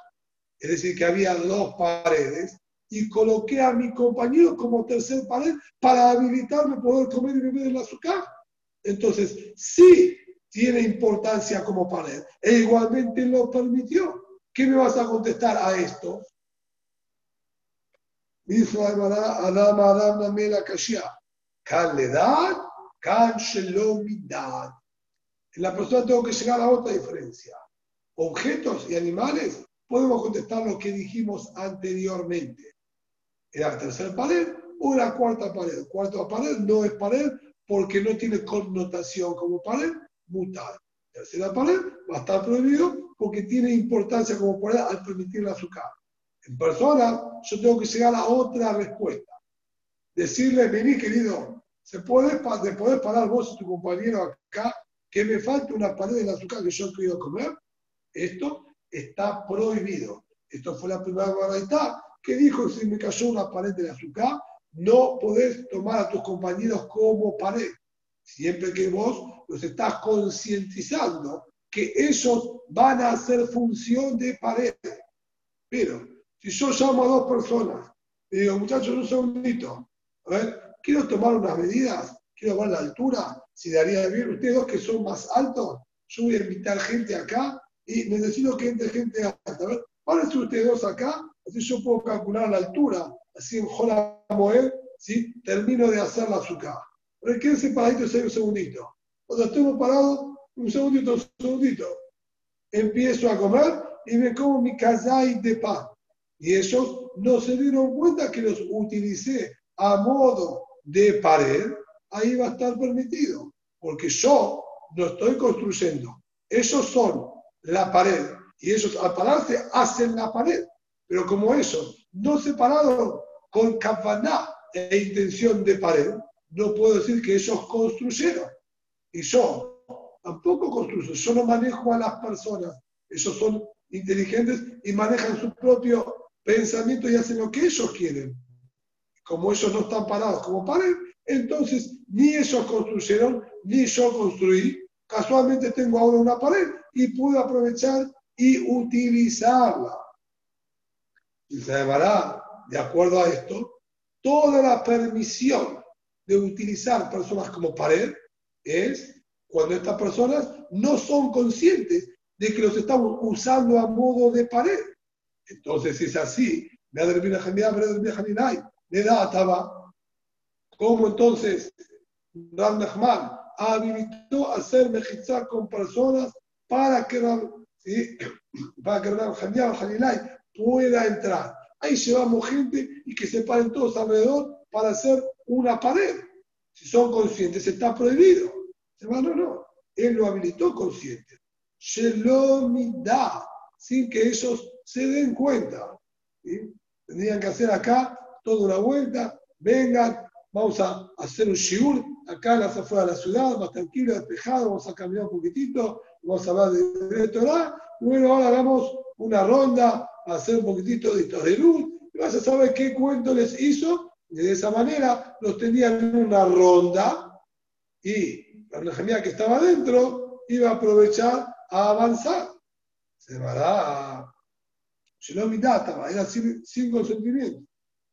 Es decir, que había dos paredes y coloqué a mi compañero como tercer pared para habilitarme poder comer y beber el azúcar. Entonces, sí tiene importancia como pared. E igualmente lo permitió. ¿Qué me vas a contestar a esto? Dice Adam Adam Namela Kashia. Kaledad, kan shelomidad. En la persona tengo que llegar a otra diferencia. Objetos y animales, podemos contestar lo que dijimos anteriormente era la tercera pared o la cuarta pared. Cuarta pared no es pared porque no tiene connotación como pared, mutada. Tercera pared va a estar prohibido porque tiene importancia como pared al permitir la azúcar. En persona, yo tengo que llegar a otra respuesta. decirle, vení querido, ¿se puede, ¿te podés parar vos y tu compañero acá que me falta una pared de azúcar que yo quiero comer? Esto está prohibido. Esto fue la primera baraita que dijo, si me cayó una pared de azúcar, no podés tomar a tus compañeros como pared. Siempre que vos los estás concientizando que ellos van a hacer función de pared. Pero si yo llamo a dos personas y digo, muchachos, un segundito, a ver, quiero tomar unas medidas, quiero ver la altura, si daría bien, ustedes dos que son más altos, yo voy a invitar gente acá y necesito que entre gente alta. A ver, párense ustedes dos acá, así yo puedo calcular la altura, así en Jola Moed, ¿sí? termino de hacer la azúcar. Pero quédense paraditos ahí un segundito. Cuando estemos parados, un segundito, un segundito. Empiezo a comer y me como mi kazai de pan. Y ellos no se dieron cuenta que los utilicé a modo de pared, ahí va a estar permitido. Porque yo no estoy construyendo. Ellos son la pared. Y ellos al pararse hacen la pared. Pero como ellos no se pararon con kavaná e intención de pared, no puedo decir que ellos construyeron. Y yo tampoco construyo. Yo no manejo a las personas. Ellos son inteligentes y manejan su propio pensamiento y hacen lo que ellos quieren. Como ellos no están parados como pared, entonces ni ellos construyeron, ni yo construí. Casualmente tengo ahora una pared y pude aprovechar y utilizarla. Y se llamará, de acuerdo a esto, toda la permisión de utilizar personas como pared es cuando estas personas no son conscientes de que los estamos usando a modo de pared. Entonces, si es así. ¿Cómo entonces Ram Nachman habilitó hacer mejizá con personas para que Ram, ¿sí? para que pueda entrar? Ahí llevamos gente y que se paren todos alrededor para hacer una pared. Si son conscientes, está prohibido. No, no. Él lo habilitó consciente. Shelomida, sin que ellos se den cuenta. ¿sí? Tendrían que hacer acá toda una vuelta, vengan, vamos a hacer un shiur acá las afueras de la ciudad, más tranquilo, despejado, vamos a caminar un poquitito, vamos a hablar de, de Torah, bueno, ahora hagamos una ronda, a hacer un poquitito de Torelul, y vas a saber qué cuento les hizo, de esa manera los tenían en una ronda, y la Nehemia que estaba adentro iba a aprovechar a avanzar. Se va a Shalom data, era sin, sin consentimiento.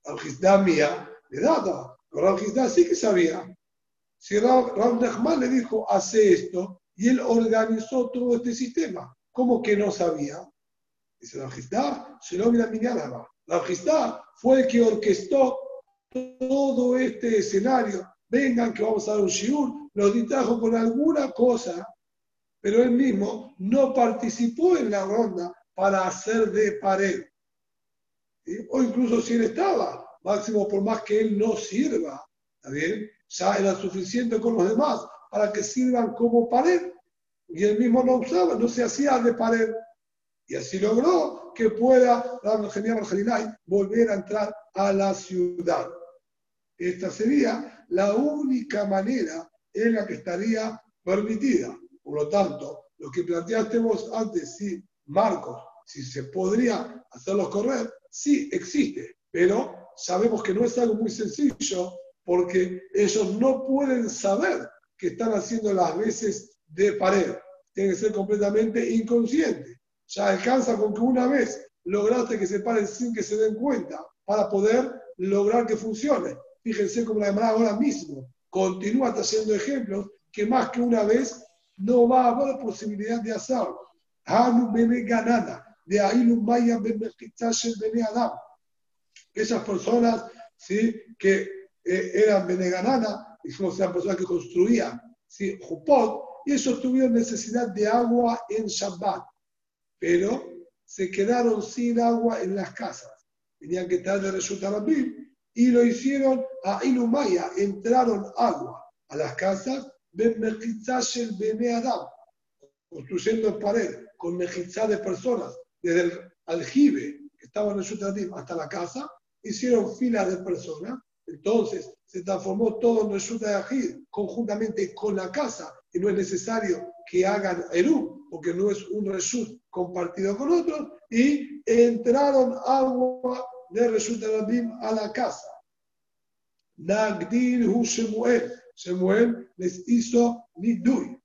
Al mía le data, pero Al sí que sabía. Si Rav Nachman le dijo, hace esto, y él organizó todo este sistema, ¿cómo que no sabía? Dice Rav Hizda, Shalom Minyanaba. Rav Hizda fue el que orquestó todo este escenario. Vengan que vamos a dar un shiur, los distrajo con alguna cosa, pero él mismo no participó en la ronda para hacer de pared. ¿Sí? O incluso si él estaba, máximo por más que él no sirva, ¿está bien? Ya era suficiente con los demás para que sirvan como pared. Y él mismo no usaba, no se hacía de pared. Y así logró que pueda la genial volver a entrar a la ciudad. Esta sería la única manera en la que estaría permitida. Por lo tanto, lo que planteaste vos antes, sí, Marcos, si se podría hacerlos correr, sí existe, pero sabemos que no es algo muy sencillo porque ellos no pueden saber que están haciendo las veces de pared. Tienen que ser completamente inconscientes. Ya alcanza con que una vez lograste que se paren sin que se den cuenta para poder lograr que funcione. Fíjense como la demanda ahora mismo continúa trayendo ejemplos que más que una vez no va a haber posibilidad de hacerlo. Hanu bene ganana, de ahí maya bene adam. Esas personas ¿sí? que eh, eran bene ganana, dijimos eran personas que construían ¿sí? jupot, y ellos tuvieron necesidad de agua en Shabbat, pero se quedaron sin agua en las casas. Tenían que traer de resulta Rabim y lo hicieron a Ilumaya, entraron agua a las casas, Ben el Adam, construyendo en pared con mejizá de personas, desde el aljibe que estaba en el Shutatim hasta la casa, hicieron filas de personas. Entonces se transformó todo en resulta de Ajid conjuntamente con la casa y no es necesario que hagan Eru, porque no es un Reshut compartido con otros, y entraron agua de Reshut Rabim a la casa. Nagdir hu Shemuel. Shemuel les hizo Nidui.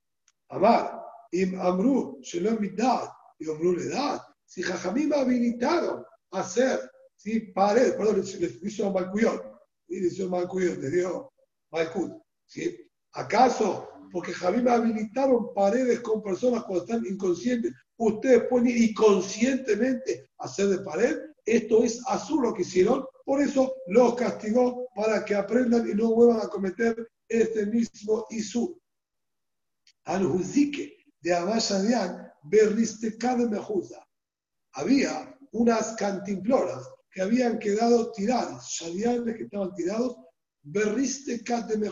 Amar, Im Amru, Shelom Midat, y Amru Ledat. Si Jajamim habilitaron a hacer, si pared, perdón, les hizo Malcuyot, y les hizo Malcuyot, les dio Malcut. ¿sí? ¿Acaso porque Jajamim habilitaron paredes con personas cuando están inconscientes? Ustedes pueden inconscientemente hacer de pared. Esto es azul lo que hicieron, por eso los castigó para que aprendan y no vuelvan a cometer este mismo Isur. Anhuzike de Abashadian, Berriste de Mejuza. Había unas cantimploras que habían quedado tiradas, shadianes que estaban tirados, Berriste de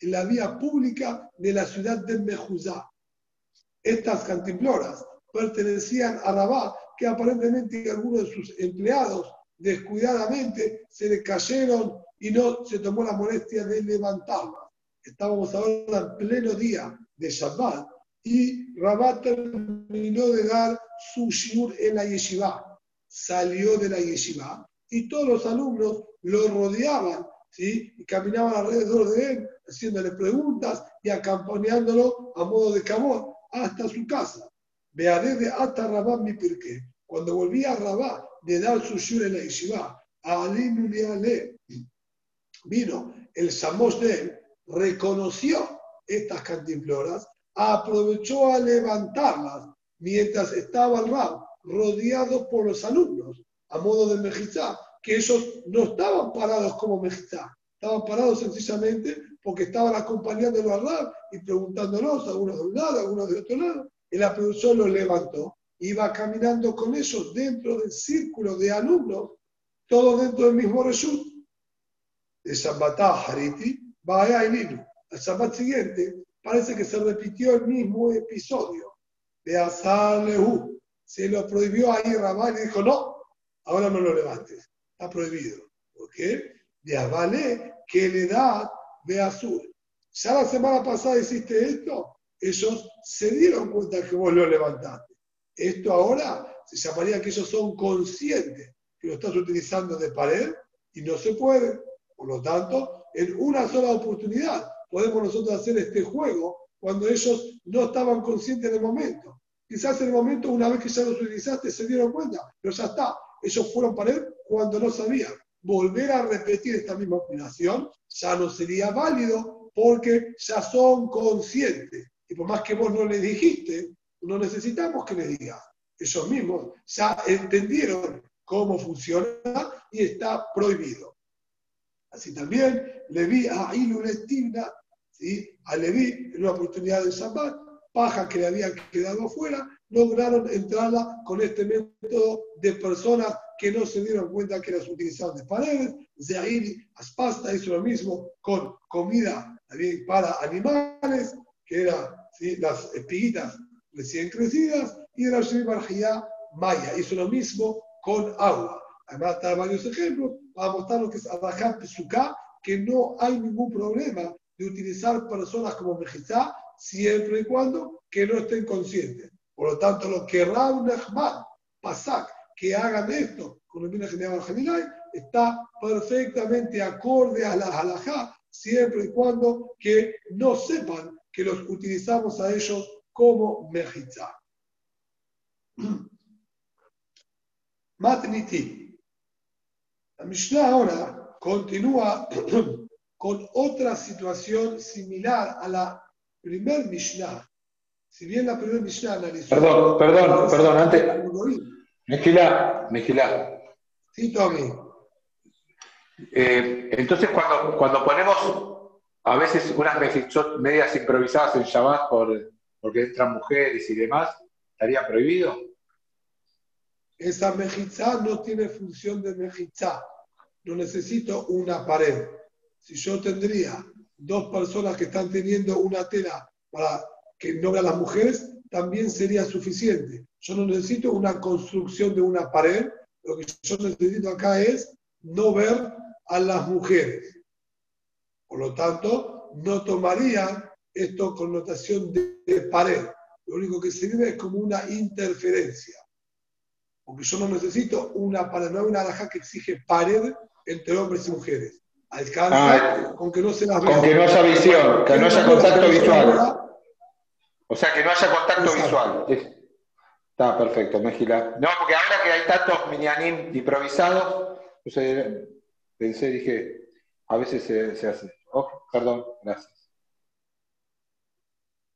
en la vía pública de la ciudad de Mejuzá. Estas cantimploras pertenecían a Rabá, que aparentemente algunos de sus empleados descuidadamente se le cayeron y no se tomó la molestia de levantarlas. Estábamos ahora en pleno día de Shabbat y Rabat terminó de dar su shiur en la yeshiva. Salió de la yeshiva y todos los alumnos lo rodeaban ¿sí? y caminaban alrededor de él, haciéndole preguntas y acompañándolo a modo de camón hasta su casa. Vearé de hasta Rabat mi pirqué. Cuando volvía a Rabat de dar su shiur en la yeshiva, a Ali vino el Samos de él reconoció estas cantimploras, aprovechó a levantarlas mientras estaba el rab rodeado por los alumnos, a modo de mejizá, que ellos no estaban parados como mejizá, estaban parados sencillamente porque estaban acompañando al rab y preguntándolos, algunos de un lado, algunos de otro lado. El aprovechó, los levantó, iba caminando con ellos dentro del círculo de alumnos, todos dentro del mismo reshut. De Shabbatá Hariti, Vaya y Al Shabbat siguiente parece que se repitió el mismo episodio de Azalehu. Se lo prohibió ahí Rabá y dijo, no, ahora no lo levantes, está prohibido. ¿Por qué? De Avale, que le da de azul. Ya la semana pasada hiciste esto, ellos se dieron cuenta que vos lo levantaste. Esto ahora se llamaría que ellos son conscientes que lo estás utilizando de pared y no se puede. Por lo tanto, en una sola oportunidad podemos nosotros hacer este juego cuando ellos no estaban conscientes del momento. Quizás en el momento, una vez que ya los utilizaste, se dieron cuenta, pero ya está. Ellos fueron para él cuando no sabían. Volver a repetir esta misma operación ya no sería válido porque ya son conscientes. Y por más que vos no les dijiste, no necesitamos que les digas. Ellos mismos ya entendieron cómo funciona y está prohibido. Así también Leví a Iluletina, ¿sí? a Leví, en una oportunidad de Shabbat, paja que le había quedado afuera, lograron entrarla con este método de personas que no se dieron cuenta que las utilizaban de paredes. Zahiri Aspasta hizo lo mismo con comida también para animales, que eran las espiguitas recién crecidas, y Rashi Barjía Maya hizo lo mismo con agua. Además, está varios ejemplos para mostrar lo que es Adajá Pesuká, que no hay ningún problema de utilizar personas como Mejizá siempre y cuando que no estén conscientes. Por lo tanto, lo que Raúl Nehman, Pasak, que hagan esto con el General General, está perfectamente acorde a la halajá, siempre y cuando que no sepan que los utilizamos a ellos como Mejizá. Matniti. La Mishnah ahora continúa con otra situación similar a la primer Mishnah. Si bien la primera Mishnah analizó. Perdón, perdón, perdón, antes. Mejilá, Mejilá. Sí, Tommy. Eh, entonces, cuando, cuando ponemos a veces unas medias improvisadas en Shabbat por, porque entran mujeres y demás, ¿estaría prohibido? Esa mejizá no tiene función de mejizá no necesito una pared. Si yo tendría dos personas que están teniendo una tela para que no vean las mujeres, también sería suficiente. Yo no necesito una construcción de una pared, lo que yo necesito acá es no ver a las mujeres. Por lo tanto, no tomaría esto connotación de, de pared. Lo único que sirve es como una interferencia. Porque yo no necesito una pared, no hay una alhaja que exige pared entre hombres y mujeres. Alcanza Ah, con que no se las Con vea. que no haya visión, que no haya contacto visual. O sea, que no haya contacto Exacto. visual. Es- Está perfecto, Mejila. No, porque ahora que hay tantos minianim improvisados, pensé, dije, a veces se, se hace. Oh, perdón, gracias.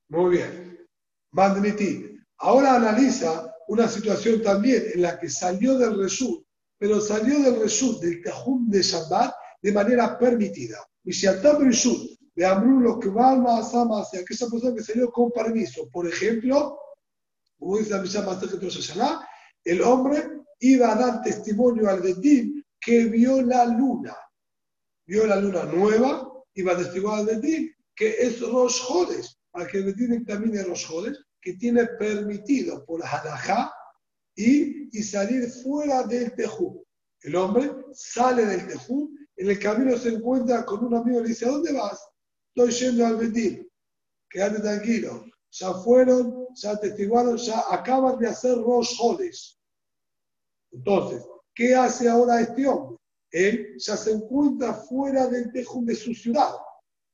Muy bien. Magniti. Ahora analiza una situación también en la que salió del Reshut, pero salió del Reshut, del Tehum de Shabbat, de manera permitida. Y si Atam Reshut, de Amru lo que va a hacia aquella persona que salió con permiso. Por ejemplo, como dice la Hashanah, el hombre iba a dar testimonio al Betín que vio la luna. Vio la luna nueva, iba a testiguar al Betín que es Rosh Hodesh, para que el Betín examine Rosh Hodesh, que tiene permitido por Halajá ir y salir fuera del Tejú. El hombre sale del Tejú, en el camino se encuentra con un amigo y le dice, ¿a dónde vas? Estoy yendo al Betín. Quédate tranquilo. Ya fueron, ya testiguaron, ya acaban de hacer Rosh Hodesh. Entonces, ¿qué hace ahora este hombre? Él ya se encuentra fuera del Tejum de su ciudad.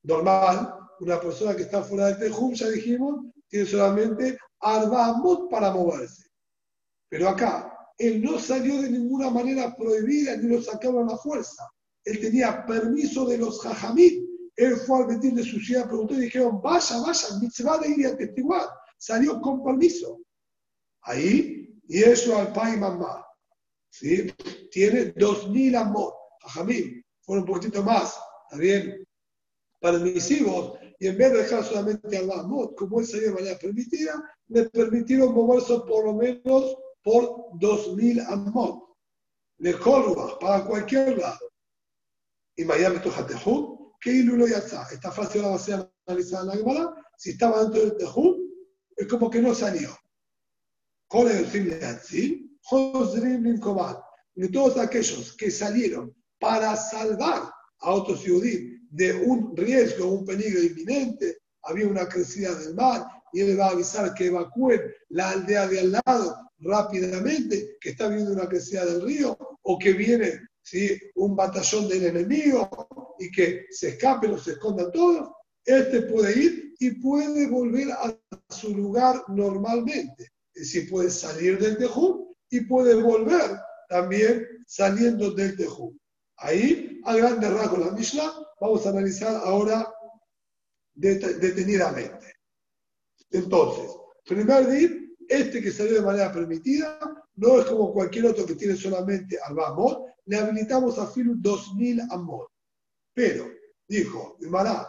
Normal, una persona que está fuera del Tejum, ya dijimos, tiene solamente Arbamot para moverse. Pero acá, él no salió de ninguna manera prohibida ni lo sacaron a la fuerza. Él tenía permiso de los Jajamit. Él fue al Betín de su ciudad, preguntó y dijeron, vaya, vaya, mitzvah de ir y atestiguar. Salió con permiso. Ahí, y eso al pai mamá. ¿sí? Tiene 2.000 amor. Jajamim, fueron un poquitito más, ¿está bien? Permisivos, y en vez de dejar solamente al amor, como él salió de manera permitida, le permitieron moverse por lo menos por 2.000 amor. De Córdoba, para cualquier lado. Y Miami Tojatejún, que Ilulo Yatzá. Esta frase ahora va a ser analizada en la Gemara. Si estaba dentro del Tejún, es como que no salió. Con el fin de Atzil, Josrim Linkomat. De todos aquellos que salieron para salvar a otros judíos de un riesgo, un peligro inminente, había una crecida del mar y él va a avisar que evacúen la aldea de al lado rápidamente, que está viendo una crecida del río o que viene ¿sí? un batallón del enemigo y que se escapen o se escondan todos, este puede ir y puede volver a su lugar normalmente. Es decir, puede salir del Tejú y puede volver también saliendo del Tejú. Ahí, a grandes rasgos, la Mishnah, vamos a analizar ahora det- detenidamente. Entonces, primer día, este que salió de manera permitida no es como cualquier otro que tiene solamente Arba Amor, le habilitamos a Filu 2000 Amor. Pero, dijo, Mará.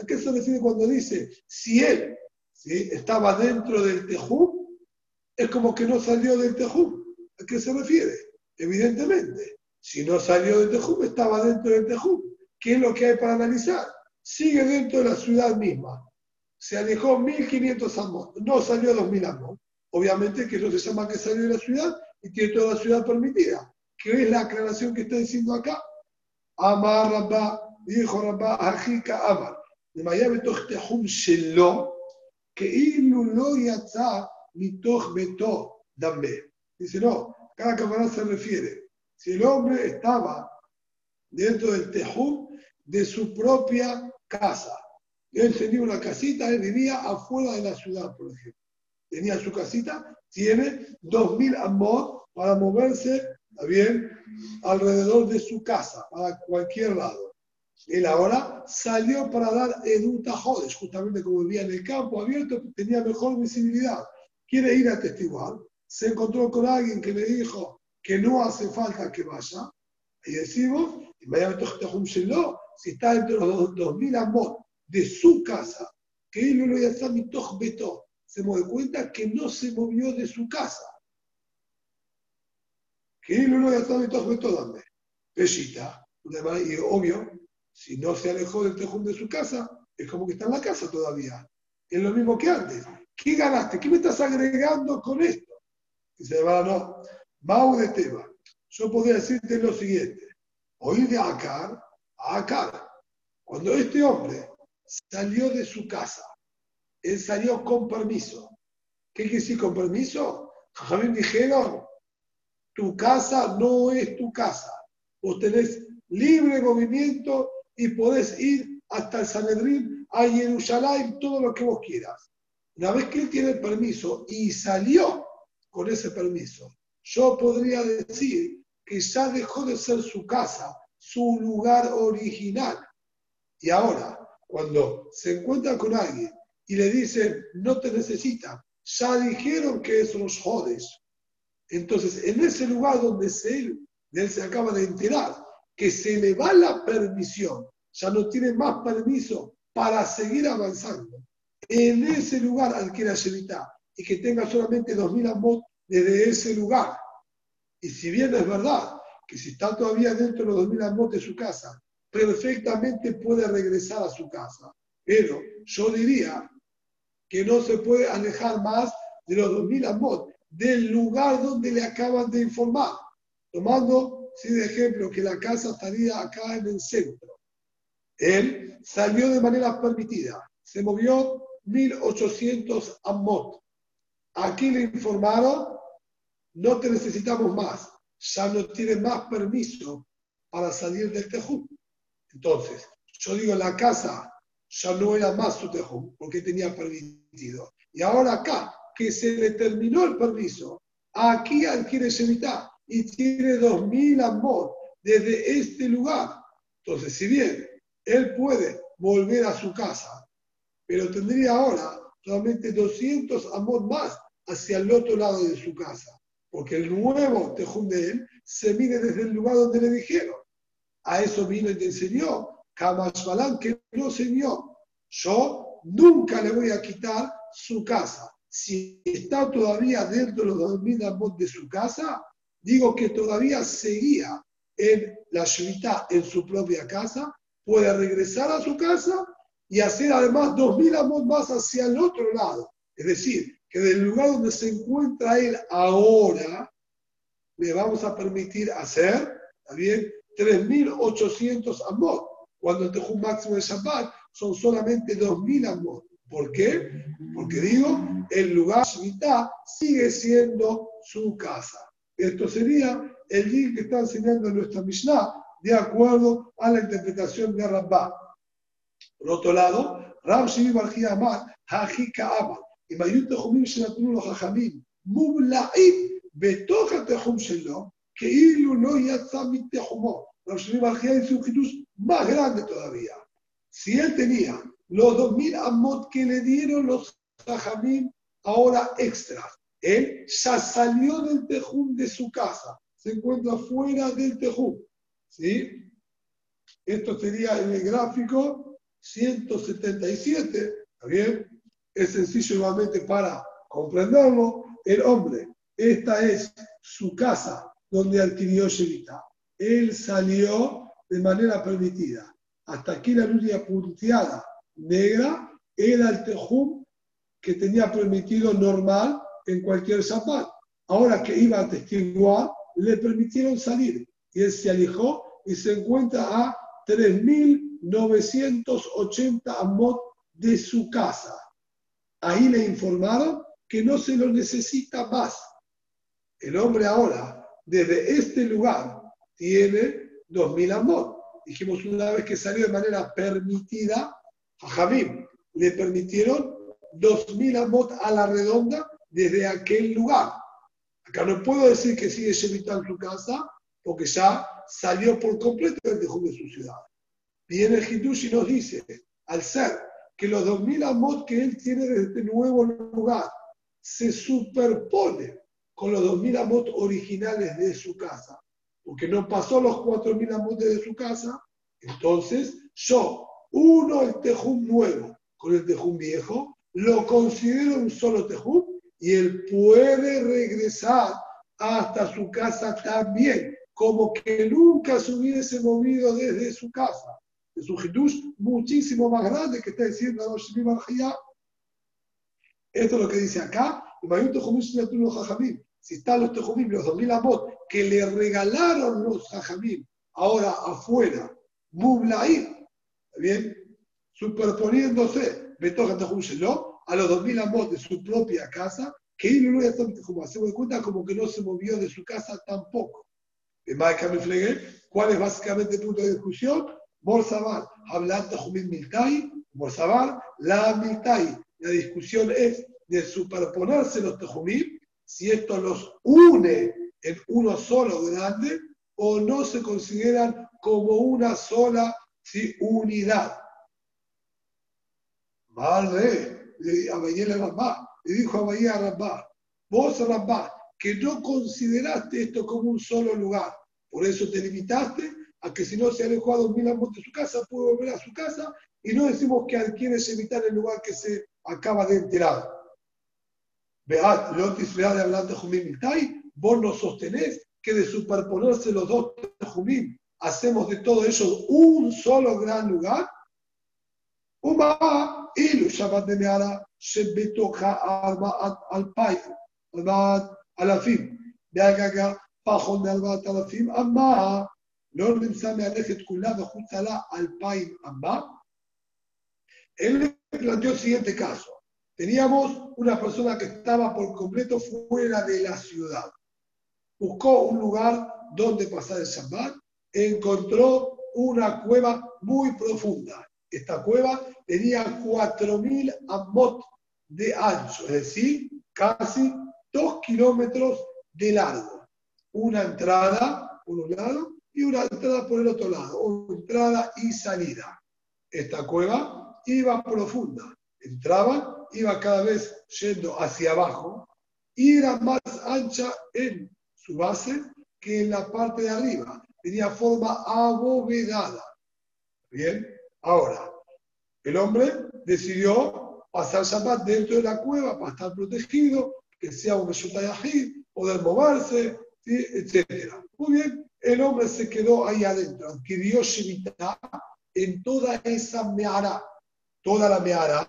¿A qué se refiere cuando dice, si él ¿sí? estaba dentro del Tejum, es como que no salió del Tejum? ¿A qué se refiere? Evidentemente, si no salió del Tejum, estaba dentro del Tejum. ¿Qué es lo que hay para analizar? Sigue dentro de la ciudad misma. Se alejó 1500 amos, no salió 2000 amos. Obviamente que no se llama que salió de la ciudad y tiene toda la ciudad permitida. ¿Qué es la aclaración que está diciendo acá? Amar Rabba, dijo Rabba, Ajika Amar. De Miami Tochtehum Shelo, que Ilu lo yatza mitoch beto dambe. Dice, no, cada camarada se refiere. Si el hombre estaba dentro del Tejum de su propia casa, él tenía una casita, él vivía afuera de la ciudad, por ejemplo. Tenía su casita, tiene 2.000 amot para moverse, ¿está bien? Alrededor de su casa, para cualquier lado. Él ahora salió para dar eduta jodes, justamente como vivía en el campo abierto, tenía mejor visibilidad. Quiere ir a testiguar. Se encontró con alguien que le dijo que no hace falta que vaya. Y decimos, si está entre los 2.000 amot de su casa, que él lo está mitoch beto, se da cuenta que no se movió de su casa. Que él lo está mitoch beto, dame. Peshita, y obvio, si no se alejó del tejum de su casa, es como que está en la casa todavía. Es lo mismo que antes. ¿Qué ganaste? ¿Qué me estás agregando con esto? Dice, va, no. Mau de Teba. yo podría decirte lo siguiente. Hoy de Akar a Akar. Cuando este hombre salió de su casa, él salió con permiso. ¿Qué quiere decir con permiso? Jamín dijeron, tu casa no es tu casa. Vos tenés libre movimiento y podés ir hasta el Sanedrín, a Jerusalén, todo lo que vos quieras. Una vez que él tiene el permiso y salió con ese permiso, yo podría decir que ya dejó de ser su casa, su lugar original. Y ahora, cuando se encuentra con alguien y le dicen, no te necesitan, ya dijeron que es los jodes. Entonces, en ese lugar donde él se acaba de enterar que se le va la permisión, ya no tiene más permiso para seguir avanzando, en ese lugar adquiera Shevita y que tenga solamente 2.000 amot desde ese lugar. Y si bien es verdad que si está todavía dentro de los 2.000 amot de su casa, perfectamente puede regresar a su casa. Pero yo diría que no se puede alejar más de los 2.000 amot del lugar donde le acaban de informar. Tomando, si de ejemplo, que la casa estaría acá en el centro. Él salió de manera permitida, se movió 1.800 amot. Aquí le informaron, no te necesitamos más, ya no tiene más permiso para salir del Tejú. Entonces, yo digo, la casa ya no era más su Tejú, porque tenía permitido. Y ahora acá, que se le terminó el permiso, aquí adquiere Shemitah y tiene 2.000 amor desde este lugar. Entonces, si bien él puede volver a su casa, pero tendría ahora solamente 200 amor más hacia el otro lado de su casa, porque el nuevo tejún de él se mide desde el lugar donde le dijeron. A eso vino y te enseñó Kamashbalan, que no enseñó. Yo nunca le voy a quitar su casa si está todavía dentro de los 2000 amot de su casa, digo que todavía seguía en la Shemitah en su propia casa, puede regresar a su casa y hacer además 2000 amot más hacia el otro lado. Es decir, que del lugar donde se encuentra él ahora, le vamos a permitir hacer, ¿está bien? 3.800 amot, cuando el Tejum máximo de Shabbat son solamente 2.000 amot. ¿Por qué? Porque digo, el lugar Shemitah sigue siendo su casa. Esto sería el din que está enseñando nuestra Mishnah, de acuerdo a la interpretación de Rambá. Por otro lado, Rab Shimi Barji Amar, Haji Ka'amar, y Mayut Tehumim Shenatunu los Hajamim, Mublaim, Betoja Tehum que Ilu no Yatza Mit Tehumot. Rab Shimi Barji dice un hitus más grande todavía. Si él tenía los 2.000 amot que le dieron los Hajamim, ahora extras, él ya salió del tejum de su casa, se encuentra fuera del tejum. ¿sí? Esto sería en el gráfico 177, ¿está bien? Es sencillo igualmente para comprenderlo. El hombre, esta es su casa donde adquirió Shevita. Él salió de manera permitida. Hasta aquí la línea punteada negra era el tejum que tenía permitido normal en cualquier zapato. Ahora que iba a testiguar, le permitieron salir y él se alejó y se encuentra a 3.980 amot de su casa. Ahí le informaron que no se lo necesita más. El hombre ahora, desde este lugar, tiene 2.000 amot. Dijimos una vez que salió de manera permitida, a Javim le permitieron 2.000 amot a la redonda desde aquel lugar. Acá no puedo decir que sigue Shevita en su casa, porque ya salió por completo del Tejum de su ciudad. Viene el Hidush y nos dice, al ser que los 2.000 amot que él tiene desde este nuevo lugar se superpone con los 2.000 amot originales de su casa, porque no pasó los 4.000 amot de su casa, entonces yo uno el Tejum nuevo con el Tejum viejo, lo considero un solo Tejum y él puede regresar hasta su casa también, como que nunca se hubiese movido desde su casa. Es un hidush muchísimo más grande que está diciendo Esto es lo que dice acá. Si están los tejumim, los 2000 amot que le regalaron los hajamim, ahora afuera, Mublaim, ¿bien? Superponiéndose, ¿no? A los 2000 amos de su propia casa, que como hacemos cuenta como que no se movió de su casa tampoco. ¿Cuál es básicamente el punto de discusión? Morsabar, hablar de Jumil Miltai, Morsabar, la Miltai. La discusión es de superponerse los Tejumim, si esto los une en uno solo grande o no se consideran como una sola unidad. Mal le, a le dijo a Bahía Rabá, vos Rabá, que no consideraste esto como un solo lugar, por eso te limitaste a que si no se alejó a dos mil amos de su casa, puede volver a su casa y no decimos que adquieres evitar el lugar que se acaba de enterar. Vead, Lotis de hablando Jumim vos nos sostenés que de superponerse los dos Jumim, hacemos de todo eso un solo gran lugar. Uma, ilu Shabbat de Meara, שבתוכה ארבעת אלפיים, ארבעת אלפים, בהגגה פחות מארבעת אלפים אמה, לא נמצא מהלכת כולה וחוצה לה אלפיים אמה. Él planteó el siguiente caso. Teníamos una persona que estaba por completo fuera de la ciudad. Buscó un lugar donde pasar el Shabbat, encontró una cueva muy profunda. esta cueva tenía 4.000 amot de ancho, es decir, casi 2 kilómetros de largo. Una entrada por un lado y una entrada por el otro lado, o entrada y salida. Esta cueva iba profunda, entraba, iba cada vez yendo hacia abajo y era más ancha en su base que en la parte de arriba. Tenía forma abovedada. Bien, ahora, el hombre decidió pasar Shabbat dentro de la cueva para estar protegido, que sea un Meshutayahid, poder moverse, etc. Muy bien, el hombre se quedó ahí adentro, adquirió Shemitah en toda esa meara. Toda la meara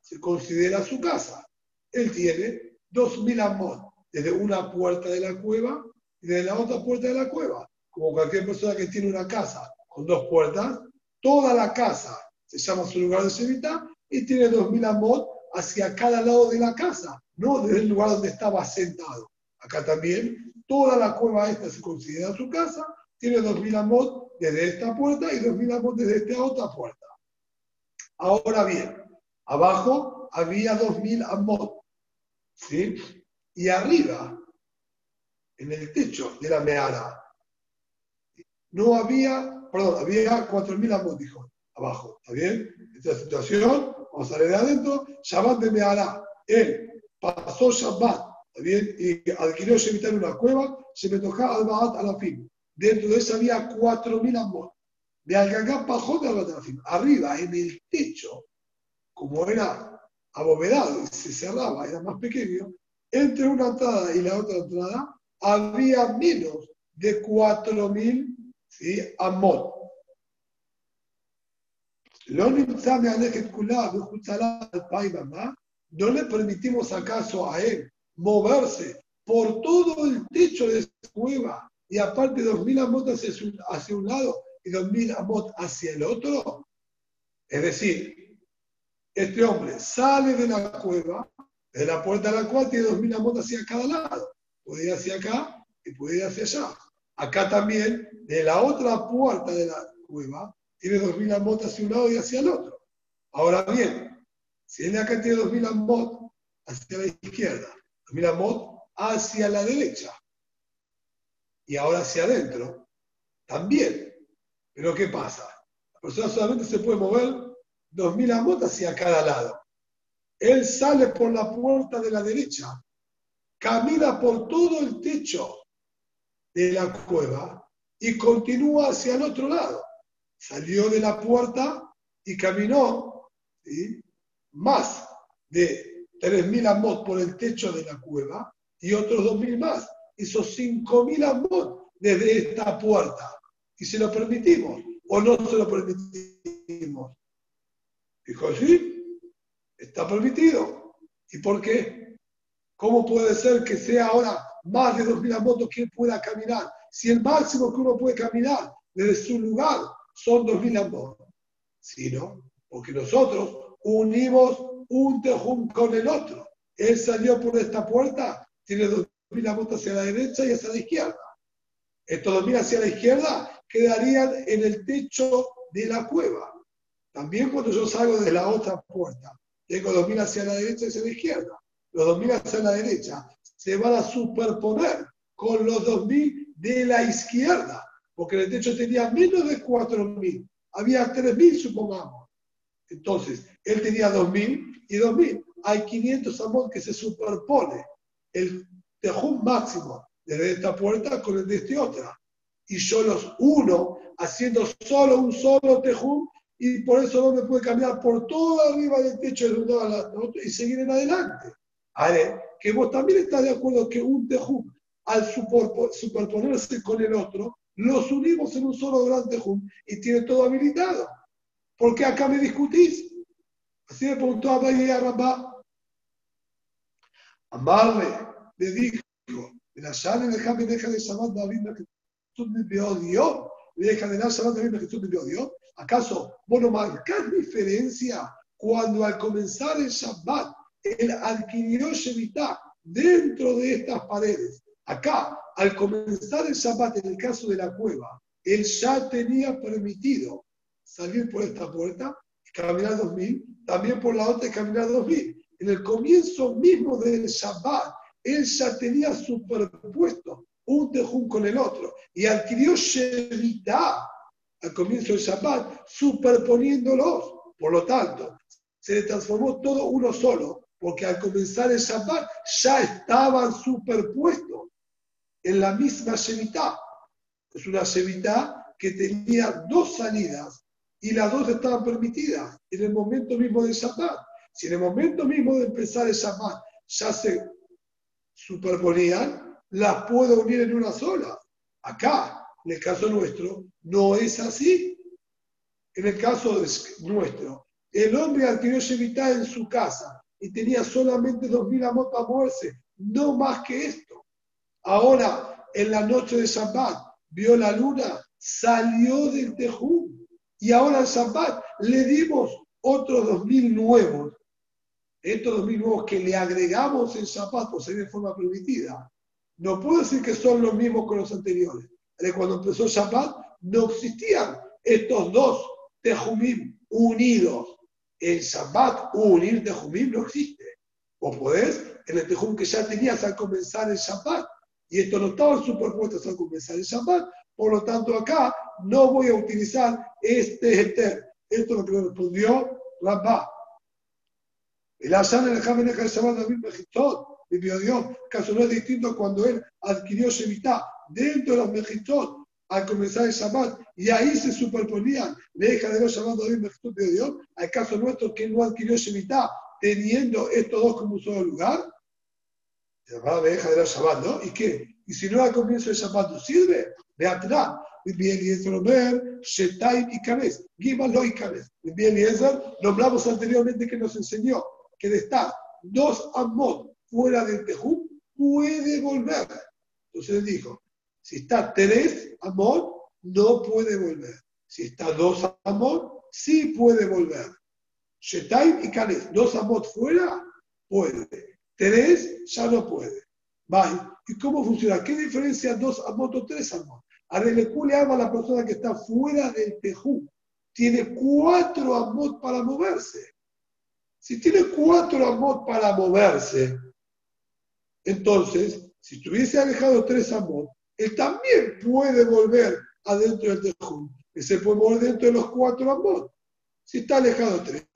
se considera su casa. Él tiene dos mil amot desde una puerta de la cueva y desde la otra puerta de la cueva. Como cualquier persona que tiene una casa con dos puertas, toda la casa se llama su lugar de Shemitah, y tiene 2.000 amot hacia cada lado de la casa, no desde el lugar donde estaba sentado. Acá también, toda la cueva esta se considera su casa, tiene 2.000 amot desde esta puerta y 2.000 amot desde esta otra puerta. Ahora bien, abajo había 2.000 amot, ¿sí? Y arriba, en el techo de la meara, no había, perdón, había 4.000 amot, dijo abajo. ¿Está bien? Esta situación, vamos a salir de adentro. Shabbat de Mehará. Él pasó Shabbat, ¿está bien? Y adquirió Shemitah en una cueva, se me tocaba al Baat a la fin. Dentro de esa había 4.000 amor. De Algagá bajó de la fin. Arriba, en el techo, como era abovedado y se cerraba, era más pequeño, entre una entrada y la otra entrada había menos de 4.000 ¿sí? amot. ¿No le permitimos acaso a él moverse por todo el techo de su cueva y aparte dos mil amot hacia, un lado y dos mil amot hacia el otro? Es decir, este hombre sale de la cueva, de la puerta de la cual tiene dos mil amot hacia cada lado. Puede ir hacia acá y puede ir hacia allá. Acá también, de la otra puerta de la cueva, tiene 2.000 amot hacia un lado y hacia el otro. Ahora bien, si él acá tiene 2.000 amot hacia la izquierda, 2.000 amot hacia la derecha y ahora hacia adentro, también. Pero ¿qué pasa? La persona solamente se puede mover 2.000 amot hacia cada lado. Él sale por la puerta de la derecha, camina por todo el techo de la cueva y continúa hacia el otro lado salió de la puerta y caminó más de 3.000 amot por el techo de la cueva y otros 2.000 más. Hizo 5.000 amot desde esta puerta. Y se lo permitimos o no se lo permitimos. Dijo, sí, está permitido. ¿Y por qué? ¿Cómo puede ser que sea ahora más de 2.000 amotos que pueda caminar. Si el máximo que uno puede caminar desde su lugar son 2.000 amotos. Si no, porque nosotros unimos un tejum con el otro. Él salió por esta puerta, tiene 2.000 amotos hacia la derecha y hacia la izquierda. Estos 2.000 hacia la izquierda quedarían en el techo de la cueva. También cuando yo salgo de la otra puerta, tengo 2.000 hacia la derecha y hacia la izquierda. Los 2.000 hacia la derecha se van a superponer con los 2.000 de la izquierda, porque el techo tenía menos de 4.000, había 3.000 supongamos. Entonces, él tenía 2.000 y 2.000. Hay 500 amot que se superpone el tejum máximo de esta puerta con el de esta otra. Y yo los uno haciendo solo un solo tejum y por eso no me puede cambiar por todo arriba del techo de uno a otro y seguir en adelante. A ver, que vos también estás de acuerdo que un tejum, al superponerse con el otro, los unimos en un solo gran tejum y tiene todo habilitado. ¿Por qué acá me discutís? Así me preguntó a y a. Amarle le dijo, de la sala de deja de Shabbat David me odio, deja de la Shabbat David me odio. ¿Acaso vos no marcás diferencia cuando al comenzar el Shabbat él adquirió Shemitah dentro de estas paredes? Acá, al comenzar el Shabbat, en el caso de la cueva, él ya tenía permitido salir por esta puerta y caminar 2000, también por la otra y caminar 2000. En el comienzo mismo del Shabbat, él ya tenía superpuesto un tejún con el otro y adquirió Shemitah al comienzo del Shabbat, superponiéndolos. Por lo tanto, se transformó todo uno solo, porque al comenzar el Shabbat ya estaban superpuestos en la misma Shemitah. Es una Shemitah que tenía dos salidas y las dos estaban permitidas en el momento mismo del Shabbat. Si en el momento mismo de empezar el Shabbat ya se superponían, las puedo unir en una sola. Acá, en el caso nuestro, no es así. En el caso nuestro, el hombre adquirió Shemitah en su casa y tenía solamente 2.000 amos para moverse, no más que esto. Ahora, en la noche de Shabbat, vio la luna, salió del Tejú y ahora en Shabbat le dimos otros 2.000 nuevos. Estos 2.000 nuevos que le agregamos en Shabbat por ser de forma permitida. No puedo decir que son los mismos que los anteriores. Cuando empezó Shabbat, no existían estos dos Tejumim unidos. En Shabbat, unir Tejumim no existe. O podés, en el Tejum que ya tenías al comenzar el Shabbat, y esto no estaban superpuestos al comenzar el Shabbat, por lo tanto acá no voy a utilizar este Eter. Esto es lo que le respondió Rabba. El en el Jamen de Shabbat David Vivió Dios. Caso no es distinto cuando él adquirió Shemitah dentro de los Mejitot al comenzar el Shabbat y ahí se superponían deja de los Shabbat de Dios. Al caso nuestro que no adquirió Shemitah teniendo estos dos como un solo lugar. deja de los Shabbat, ¿no? ¿Y qué? Y si no al comienzo del Shabbat no sirve, ve atrás. Bien Eliezer Shetaim y Kanes. Gima lo y Kanes. Bien Eliezer, nombramos anteriormente que nos enseñó que de estar dos Amot fuera del Tejú, puede volver. Entonces dijo, si está tres amor, no puede volver. Si está dos amor, sí puede volver. Shetaim y Kanes, dos amor fuera, puede. Tres ya no puede. Bye. ¿Y cómo funciona? ¿Qué diferencia dos amot o tres amot? A le ama a la persona que está fuera del Tejú. Tiene cuatro amot para moverse. Si tiene cuatro amot para moverse, entonces, si estuviese alejado tres amot, él también puede volver adentro del tejún. Que se puede mover dentro de los cuatro amot. Si está alejado tres,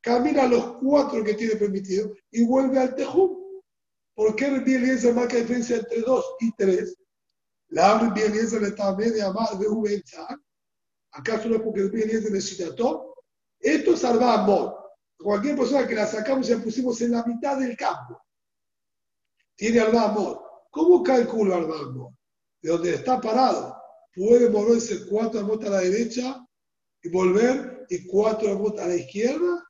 camina los cuatro que tiene permitido y vuelve al tejún. ¿Por qué el Eliezer marca diferencia entre dos y tres? La Rabbi Eliezer está media más de un ¿Acaso no es porque el Eliezer necesita todo? Esto es amor. Cualquier persona que la sacamos y la pusimos en la mitad del campo tiene al amor. ¿Cómo calculo al amor? De donde está parado, puede moverse cuatro amot a la derecha y volver y cuatro amot a la izquierda.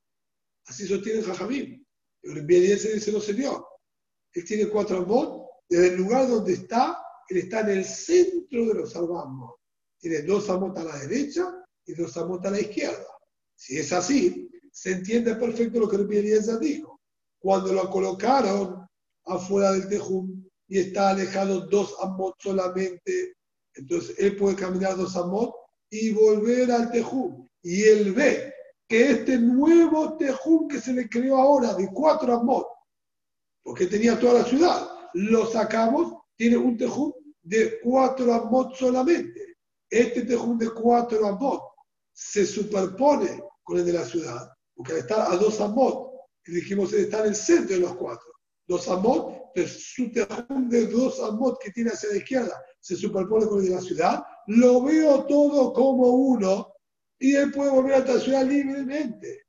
Así sostiene Jajamín. Bien ese dice, no señor. Él tiene cuatro amot Desde el lugar donde está, él está en el centro de los amot. Tiene dos amot a la derecha y dos amot a la izquierda. Si es así, se entiende perfecto lo que el dijo. Cuando lo colocaron afuera del Tejum y está alejado dos amot solamente, entonces él puede caminar dos amot y volver al Tejum. Y él ve que este nuevo Tejum que se le creó ahora de cuatro amot, porque tenía toda la ciudad, lo sacamos, tiene un Tejum de cuatro amot solamente. Este Tejum de cuatro amot se superpone con el de la ciudad, porque está a dos amot, dijimos está en el centro de los cuatro. Dos amot, de dos amot que tiene hacia la izquierda se superpone con el de la ciudad, lo veo todo como uno y él puede volver a la ciudad libremente.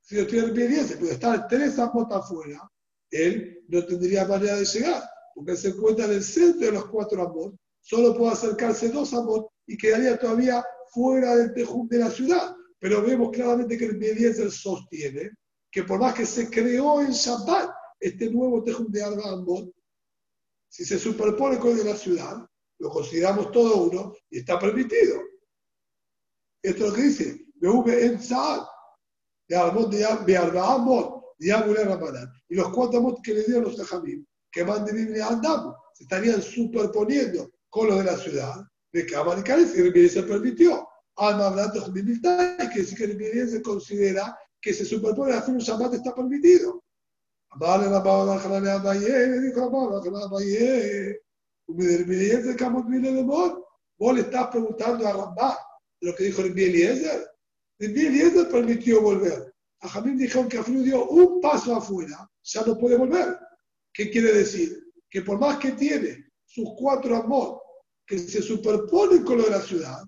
Si yo estoy en el se puede estar tres amot afuera, él no tendría manera de llegar, porque se encuentra en el centro de los cuatro amot, solo puede acercarse dos amot y quedaría todavía fuera del tejum de la ciudad. Pero vemos claramente que el Eliezer sostiene que por más que se creó en Shabbat este nuevo tejum de Arba Amot, si se superpone con el de la ciudad, lo consideramos todo uno y está permitido. Esto es lo que dice, me en Saad, de Armot de Arba Amot, de Ramadán. Y los cuatro amot que le dieron los Tajamim, que van de Biblia al se estarían superponiendo con los de la ciudad, de Kamal y Kares, y el se permitió. Alma hablando de que decir que el se considera que se superpone a hacer un Shabbat está permitido. Vale la palabra de Abaye, dijo la palabra de Abaye. Eliezer, ¿cómo viene de amor? Vos le estás preguntando a Rambá lo que dijo el Eliezer. El Eliezer permitió volver. A Jamín dijo que Afinu dio un paso afuera, ya no puede volver. ¿Qué quiere decir? Que por más que tiene sus cuatro amor que se superponen con lo de la ciudad,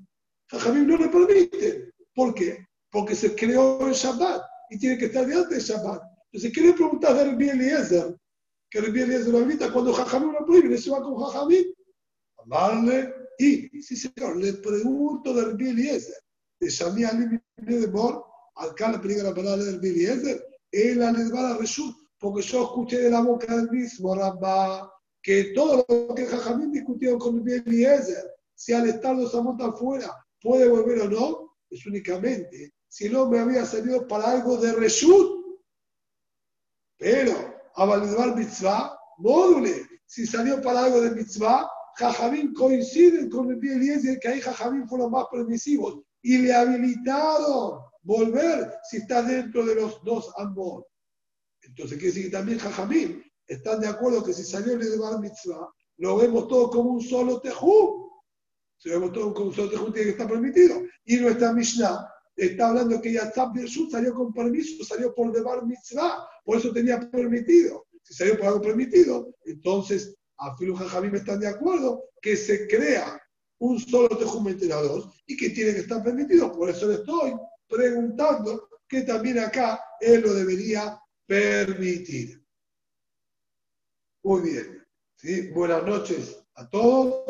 a Jamín no le permite. ¿Por qué? Porque se creó en Shabbat y tiene que estar delante de Shabbat. Entonces, ¿qué le preguntas a Rabbi Eliezer? Que Rabbi Eliezer invita cuando Jajamín lo prohíbe, se va con Jajamín. Amarle. Y, sí señor, le pregunto de Rabbi Eliezer, de Shami Ali de Mor, acá le la palabra de Rabbi Eliezer, él a la Reshut, porque yo escuché de la boca del mismo Rabba, que todo lo que Jajamín discutió con Rabbi Eliezer, si al estar los amos afuera puede volver o no, es únicamente si el hombre había salido para algo de Reshut, pero, Avalidbar Mitzvah, módule. Si salió para algo de Mitzvah, Jajamín coincide con el Eliezer que ahí Jajamín fueron más permisivos y le habilitaron volver si está dentro de los dos ambos. Entonces quiere decir que también Jajamín están de acuerdo que si salió el Bar Mitzvah, lo vemos todo como un solo tejú. Si lo vemos todo como un solo tejú, tiene que estar permitido. Y nuestra Mishnah está hablando que ya salió con permiso, salió por Debar Mitzvah, por eso tenía permitido. Si salió por algo permitido, entonces a Filu me están de acuerdo que se crea un solo tejum entre dos y que tiene que estar permitido. Por eso le estoy preguntando que también acá él lo debería permitir. Muy bien. ¿sí? Buenas noches a todos.